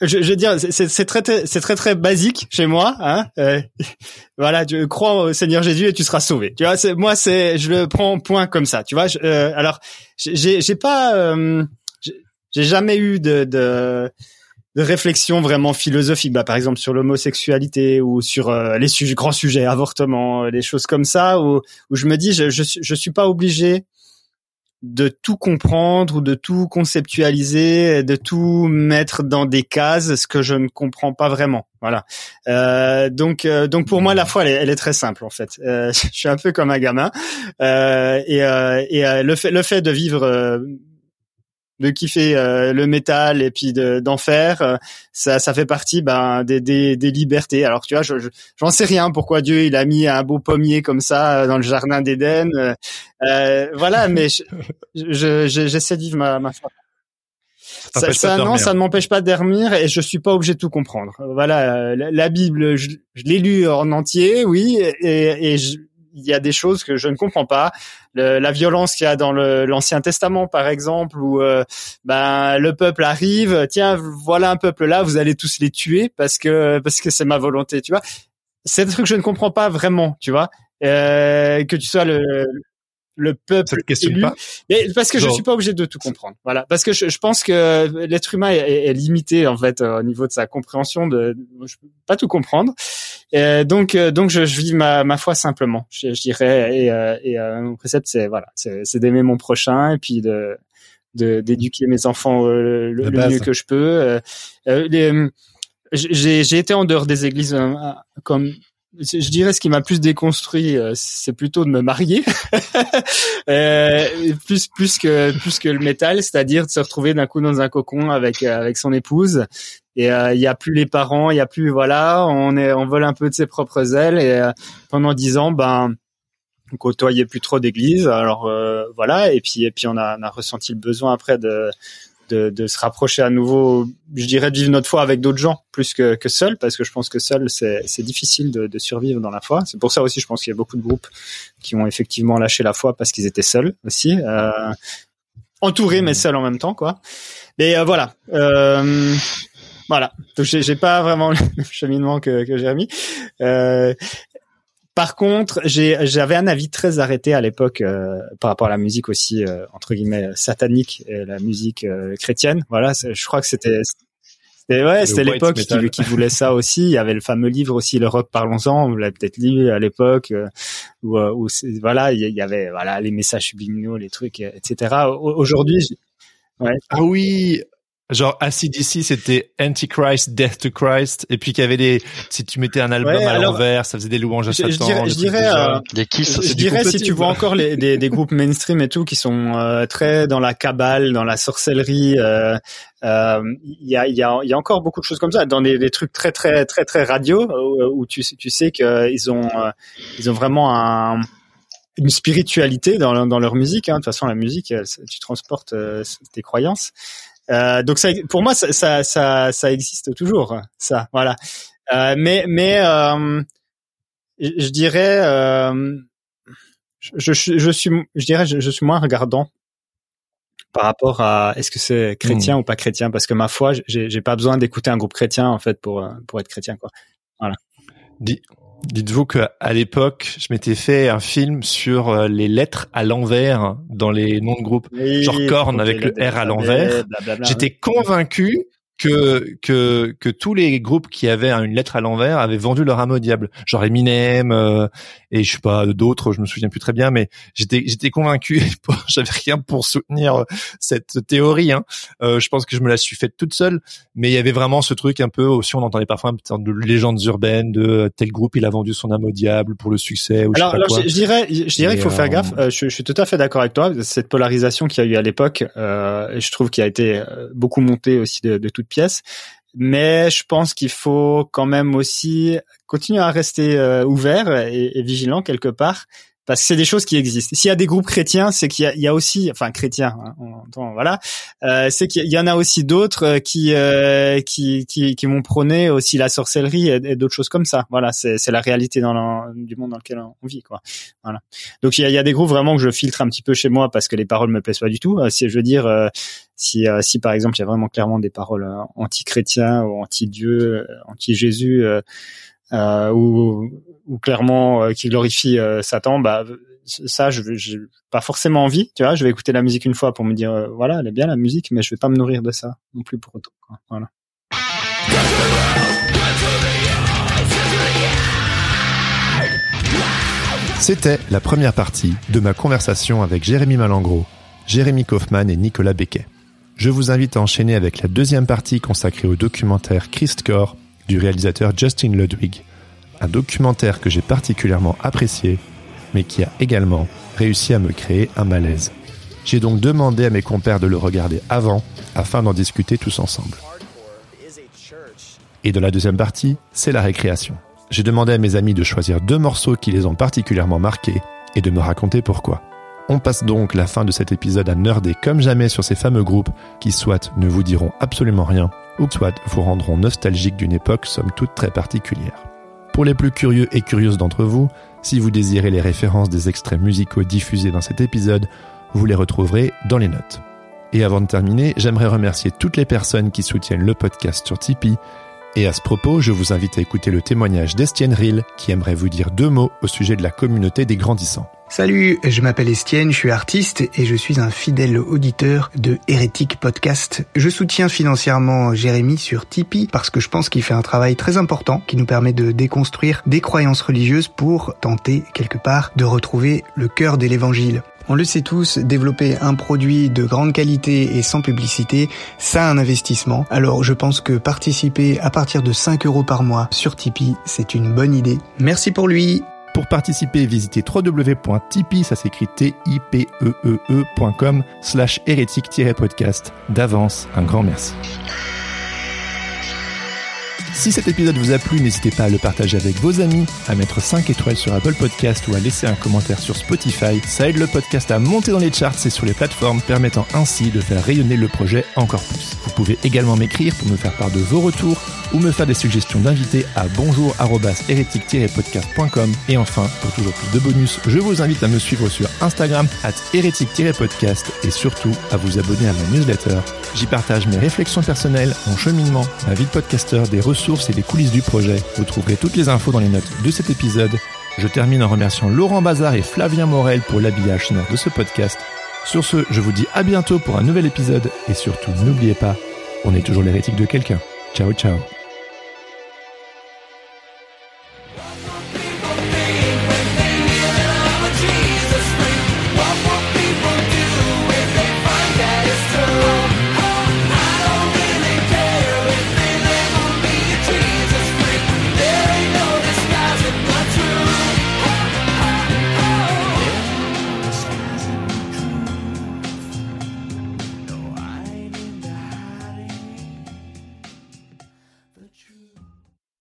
je, je veux dire, c'est très, c'est très très basique chez moi. Hein euh, voilà, tu crois au Seigneur Jésus et tu seras sauvé. Tu vois, moi, c'est je le prends point comme ça. Tu vois, euh, alors j'ai pas, euh, j'ai jamais eu de, de de réflexion vraiment philosophique, bah, par exemple sur l'homosexualité ou sur euh, les sujets, grands sujets, avortement, les choses comme ça, où, où je me dis, je, je, je suis pas obligé de tout comprendre ou de tout conceptualiser, de tout mettre dans des cases, ce que je ne comprends pas vraiment. Voilà. Euh, donc, euh, donc pour moi, la foi, elle est, très simple en fait. Euh, je suis un peu comme un gamin, et, et le fait, le fait de vivre de kiffer euh, le métal et puis d'en faire, euh, ça, ça fait partie ben, des, des, des libertés. Alors tu vois, je, j'en sais rien pourquoi Dieu il a mis un beau pommier comme ça euh, dans le jardin d'Éden. voilà, mais je, j'essaie de vivre ma, ma foi. Ça, ça non, ça ne m'empêche pas de dormir et je suis pas obligé de tout comprendre. Voilà, la, Bible, je, l'ai lu en entier, oui, et, et je, il y a des choses que je ne comprends pas. la violence qu'il y a dans l'Ancien Testament, par exemple, où euh, ben le peuple arrive, tiens, voilà un peuple là, vous allez tous les tuer parce que parce que c'est ma volonté, tu vois. C'est des trucs que je ne comprends pas vraiment, tu vois. Euh, que tu sois le le peuple élu. Mais parce que je suis pas obligé de tout comprendre. Voilà, parce que je, je pense que l'être humain est, est, limité en fait au niveau de sa compréhension. De, je peux pas tout comprendre. Et donc, euh, donc je, je vis ma, ma foi simplement, je, je dirais. Et, euh, et euh, mon précepte, c'est voilà, c'est d'aimer mon prochain et puis de d'éduquer mes enfants le, le mieux que je peux. Euh, j'ai été en dehors des églises comme je dirais ce qui m'a plus déconstruit, euh, c'est plutôt de me marier, euh, plus plus que plus que le métal, c'est-à-dire de se retrouver d'un coup dans un cocon avec euh, avec son épouse. Et il y a plus les parents, il y a plus voilà, on est on vole un peu de ses propres ailes. Et pendant dix ans, ben on côtoyait plus trop d'église. Alors voilà, et puis et puis on a, on a ressenti le besoin après de de, de se rapprocher à nouveau, je dirais de vivre notre foi avec d'autres gens plus que, que seul, parce que je pense que seul c'est difficile de, de survivre dans la foi. C'est pour ça aussi, je pense qu'il y a beaucoup de groupes qui ont effectivement lâché la foi parce qu'ils étaient seuls aussi, euh, entourés mais seuls en même temps, quoi. Mais euh, voilà. Euh, voilà. Donc j'ai pas vraiment le cheminement que, que Jérémy. Euh, par contre, j'avais un avis très arrêté à l'époque euh, par rapport à la musique aussi euh, entre guillemets satanique et la musique euh, chrétienne. Voilà, je crois que c'était c'était ouais, c'était l'époque qui, qui, voulait ça aussi. Il y avait le fameux livre aussi, le rock parlons-en. Vous l'avez peut-être lu à l'époque, où, où voilà, il y avait voilà les messages subliminaux, les trucs, etc. Aujourd'hui, ouais. Ah oui, Genre ACDC c'était Antichrist, Death to Christ, et puis qu'il y avait des, si tu mettais un album à l'envers, ça faisait des louanges à Satan. Je dirais, je dirais, euh, je dirais si tu vois encore les, des, des, groupes mainstream et tout qui sont euh, très dans la cabale, dans la sorcellerie, euh, euh, il y, a, y, a, y a encore beaucoup de choses comme ça, dans des, des trucs très très très très radio où, tu, tu sais qu'ils ont ils ont vraiment un une spiritualité dans, dans leur musique. Hein. De toute façon, la musique, tu transportes tes croyances. Euh, donc ça, pour moi, ça, ça, ça, ça, existe toujours. Ça, voilà. Euh, mais, mais, euh, je dirais, je, je, je, suis, je dirais, je, je, suis moins regardant par rapport à est-ce que c'est chrétien hmm. ou pas chrétien, parce que ma foi, j'ai, j'ai pas besoin d'écouter un groupe chrétien en fait pour pour être chrétien, quoi. Voilà. Dites-vous que à l'époque, je m'étais fait un film sur euh, les lettres à l'envers dans les noms de groupes, genre Korn avec le R à l'envers. J'étais convaincu que que que tous les groupes qui avaient une lettre à l'envers avaient vendu leur âme au diable, genre Eminem euh, et je sais pas d'autres, je me souviens plus très bien, mais j'étais j'étais convaincu, j'avais rien pour soutenir euh, cette théorie. Hein. Euh, je pense que je me la suis faite toute seule, mais il y avait vraiment ce truc un peu aussi, on entendait parfois un peu de légendes urbaines de tel groupe il a vendu son âme au diable pour le succès. Ou alors, je, sais pas alors Je, dirais, je dirais qu'il faut faire gaffe. Je, je, suis tout à fait d'accord avec toi. Cette polarisation qu'il y a eu à l'époque, je trouve qu'il a été beaucoup montée aussi de, de toute Mais je pense qu'il faut quand même aussi continuer à rester euh, ouvert et, vigilant quelque part parce que c'est des choses qui existent. S'il y a des groupes chrétiens, c'est qu'il y, y, a aussi, enfin chrétiens, hein, on entend, voilà, euh, c'est qu'il y en a aussi d'autres euh, qui, euh, qui, qui, qui vont prôner aussi la sorcellerie et, d'autres choses comme ça. Voilà, c'est, la réalité dans du monde dans lequel on vit, quoi. Voilà. Donc il y a, y a des groupes vraiment que je filtre un petit peu chez moi parce que les paroles me plaisent pas du tout. Euh, si je veux dire, euh, si, si par exemple il y a vraiment clairement des paroles anti-chrétiens ou anti-Dieu, anti-Jésus. Euh, ou, ou clairement euh, qui glorifie euh, Satan, bah ça je j'ai pas forcément envie, tu vois, je vais écouter la musique une fois pour me dire voilà, elle est bien la musique mais je vais pas me nourrir de ça non plus pour autant quoi. Voilà. C'était la première partie de ma conversation avec Jérémy Malangro, Jérémy Kaufmann et Nicolas Becquet. Je vous invite à enchaîner avec la deuxième partie consacrée au documentaire Christcore du réalisateur Justin Ludwig, un documentaire que j'ai particulièrement apprécié, mais qui a également réussi à me créer un malaise. J'ai donc demandé à mes compères de le regarder avant, afin d'en discuter tous ensemble. Et dans la deuxième partie, c'est la récréation. J'ai demandé à mes amis de choisir deux morceaux qui les ont particulièrement marqués et de me raconter pourquoi. On passe donc la fin de cet épisode à nerder comme jamais sur ces fameux groupes qui soit ne vous diront absolument rien, soit vous rendront nostalgique d'une époque somme toute très particulière. Pour les plus curieux et curieuses d'entre vous, si vous désirez les références des extraits musicaux diffusés dans cet épisode, vous les retrouverez dans les notes. Et avant de terminer, j'aimerais remercier toutes les personnes qui soutiennent le podcast sur Tipeee. Et à ce propos, je vous invite à écouter le témoignage d'Estienne Rill qui aimerait vous dire deux mots au sujet de la communauté des grandissants. Salut, je m'appelle Estienne, je suis artiste et je suis un fidèle auditeur de Hérétique Podcast. Je soutiens financièrement Jérémy sur Tipeee parce que je pense qu'il fait un travail très important qui nous permet de déconstruire des croyances religieuses pour tenter quelque part de retrouver le cœur de l'évangile. On le sait tous, développer un produit de grande qualité et sans publicité, ça a un investissement. Alors je pense que participer à partir de 5 euros par mois sur Tipeee, c'est une bonne idée. Merci pour lui. Pour participer, visitez www.tipeee, ça s'écrit t i p e e, e slash hérétique-podcast. D'avance, un grand merci. Si cet épisode vous a plu, n'hésitez pas à le partager avec vos amis, à mettre 5 étoiles sur Apple Podcast ou à laisser un commentaire sur Spotify. Ça aide le podcast à monter dans les charts et sur les plateformes, permettant ainsi de faire rayonner le projet encore plus. Vous pouvez également m'écrire pour me faire part de vos retours ou me faire des suggestions d'invités à bonjour-hérétique-podcast.com. Et enfin, pour toujours plus de bonus, je vous invite à me suivre sur Instagram at hérétique-podcast et surtout à vous abonner à ma newsletter. J'y partage mes réflexions personnelles, mon cheminement, ma vie de podcasteur, des ressources et des coulisses du projet. Vous trouverez toutes les infos dans les notes de cet épisode. Je termine en remerciant Laurent Bazar et Flavien Morel pour l'habillage sonore de ce podcast. Sur ce, je vous dis à bientôt pour un nouvel épisode et surtout n'oubliez pas, on est toujours l'hérétique de quelqu'un. Ciao ciao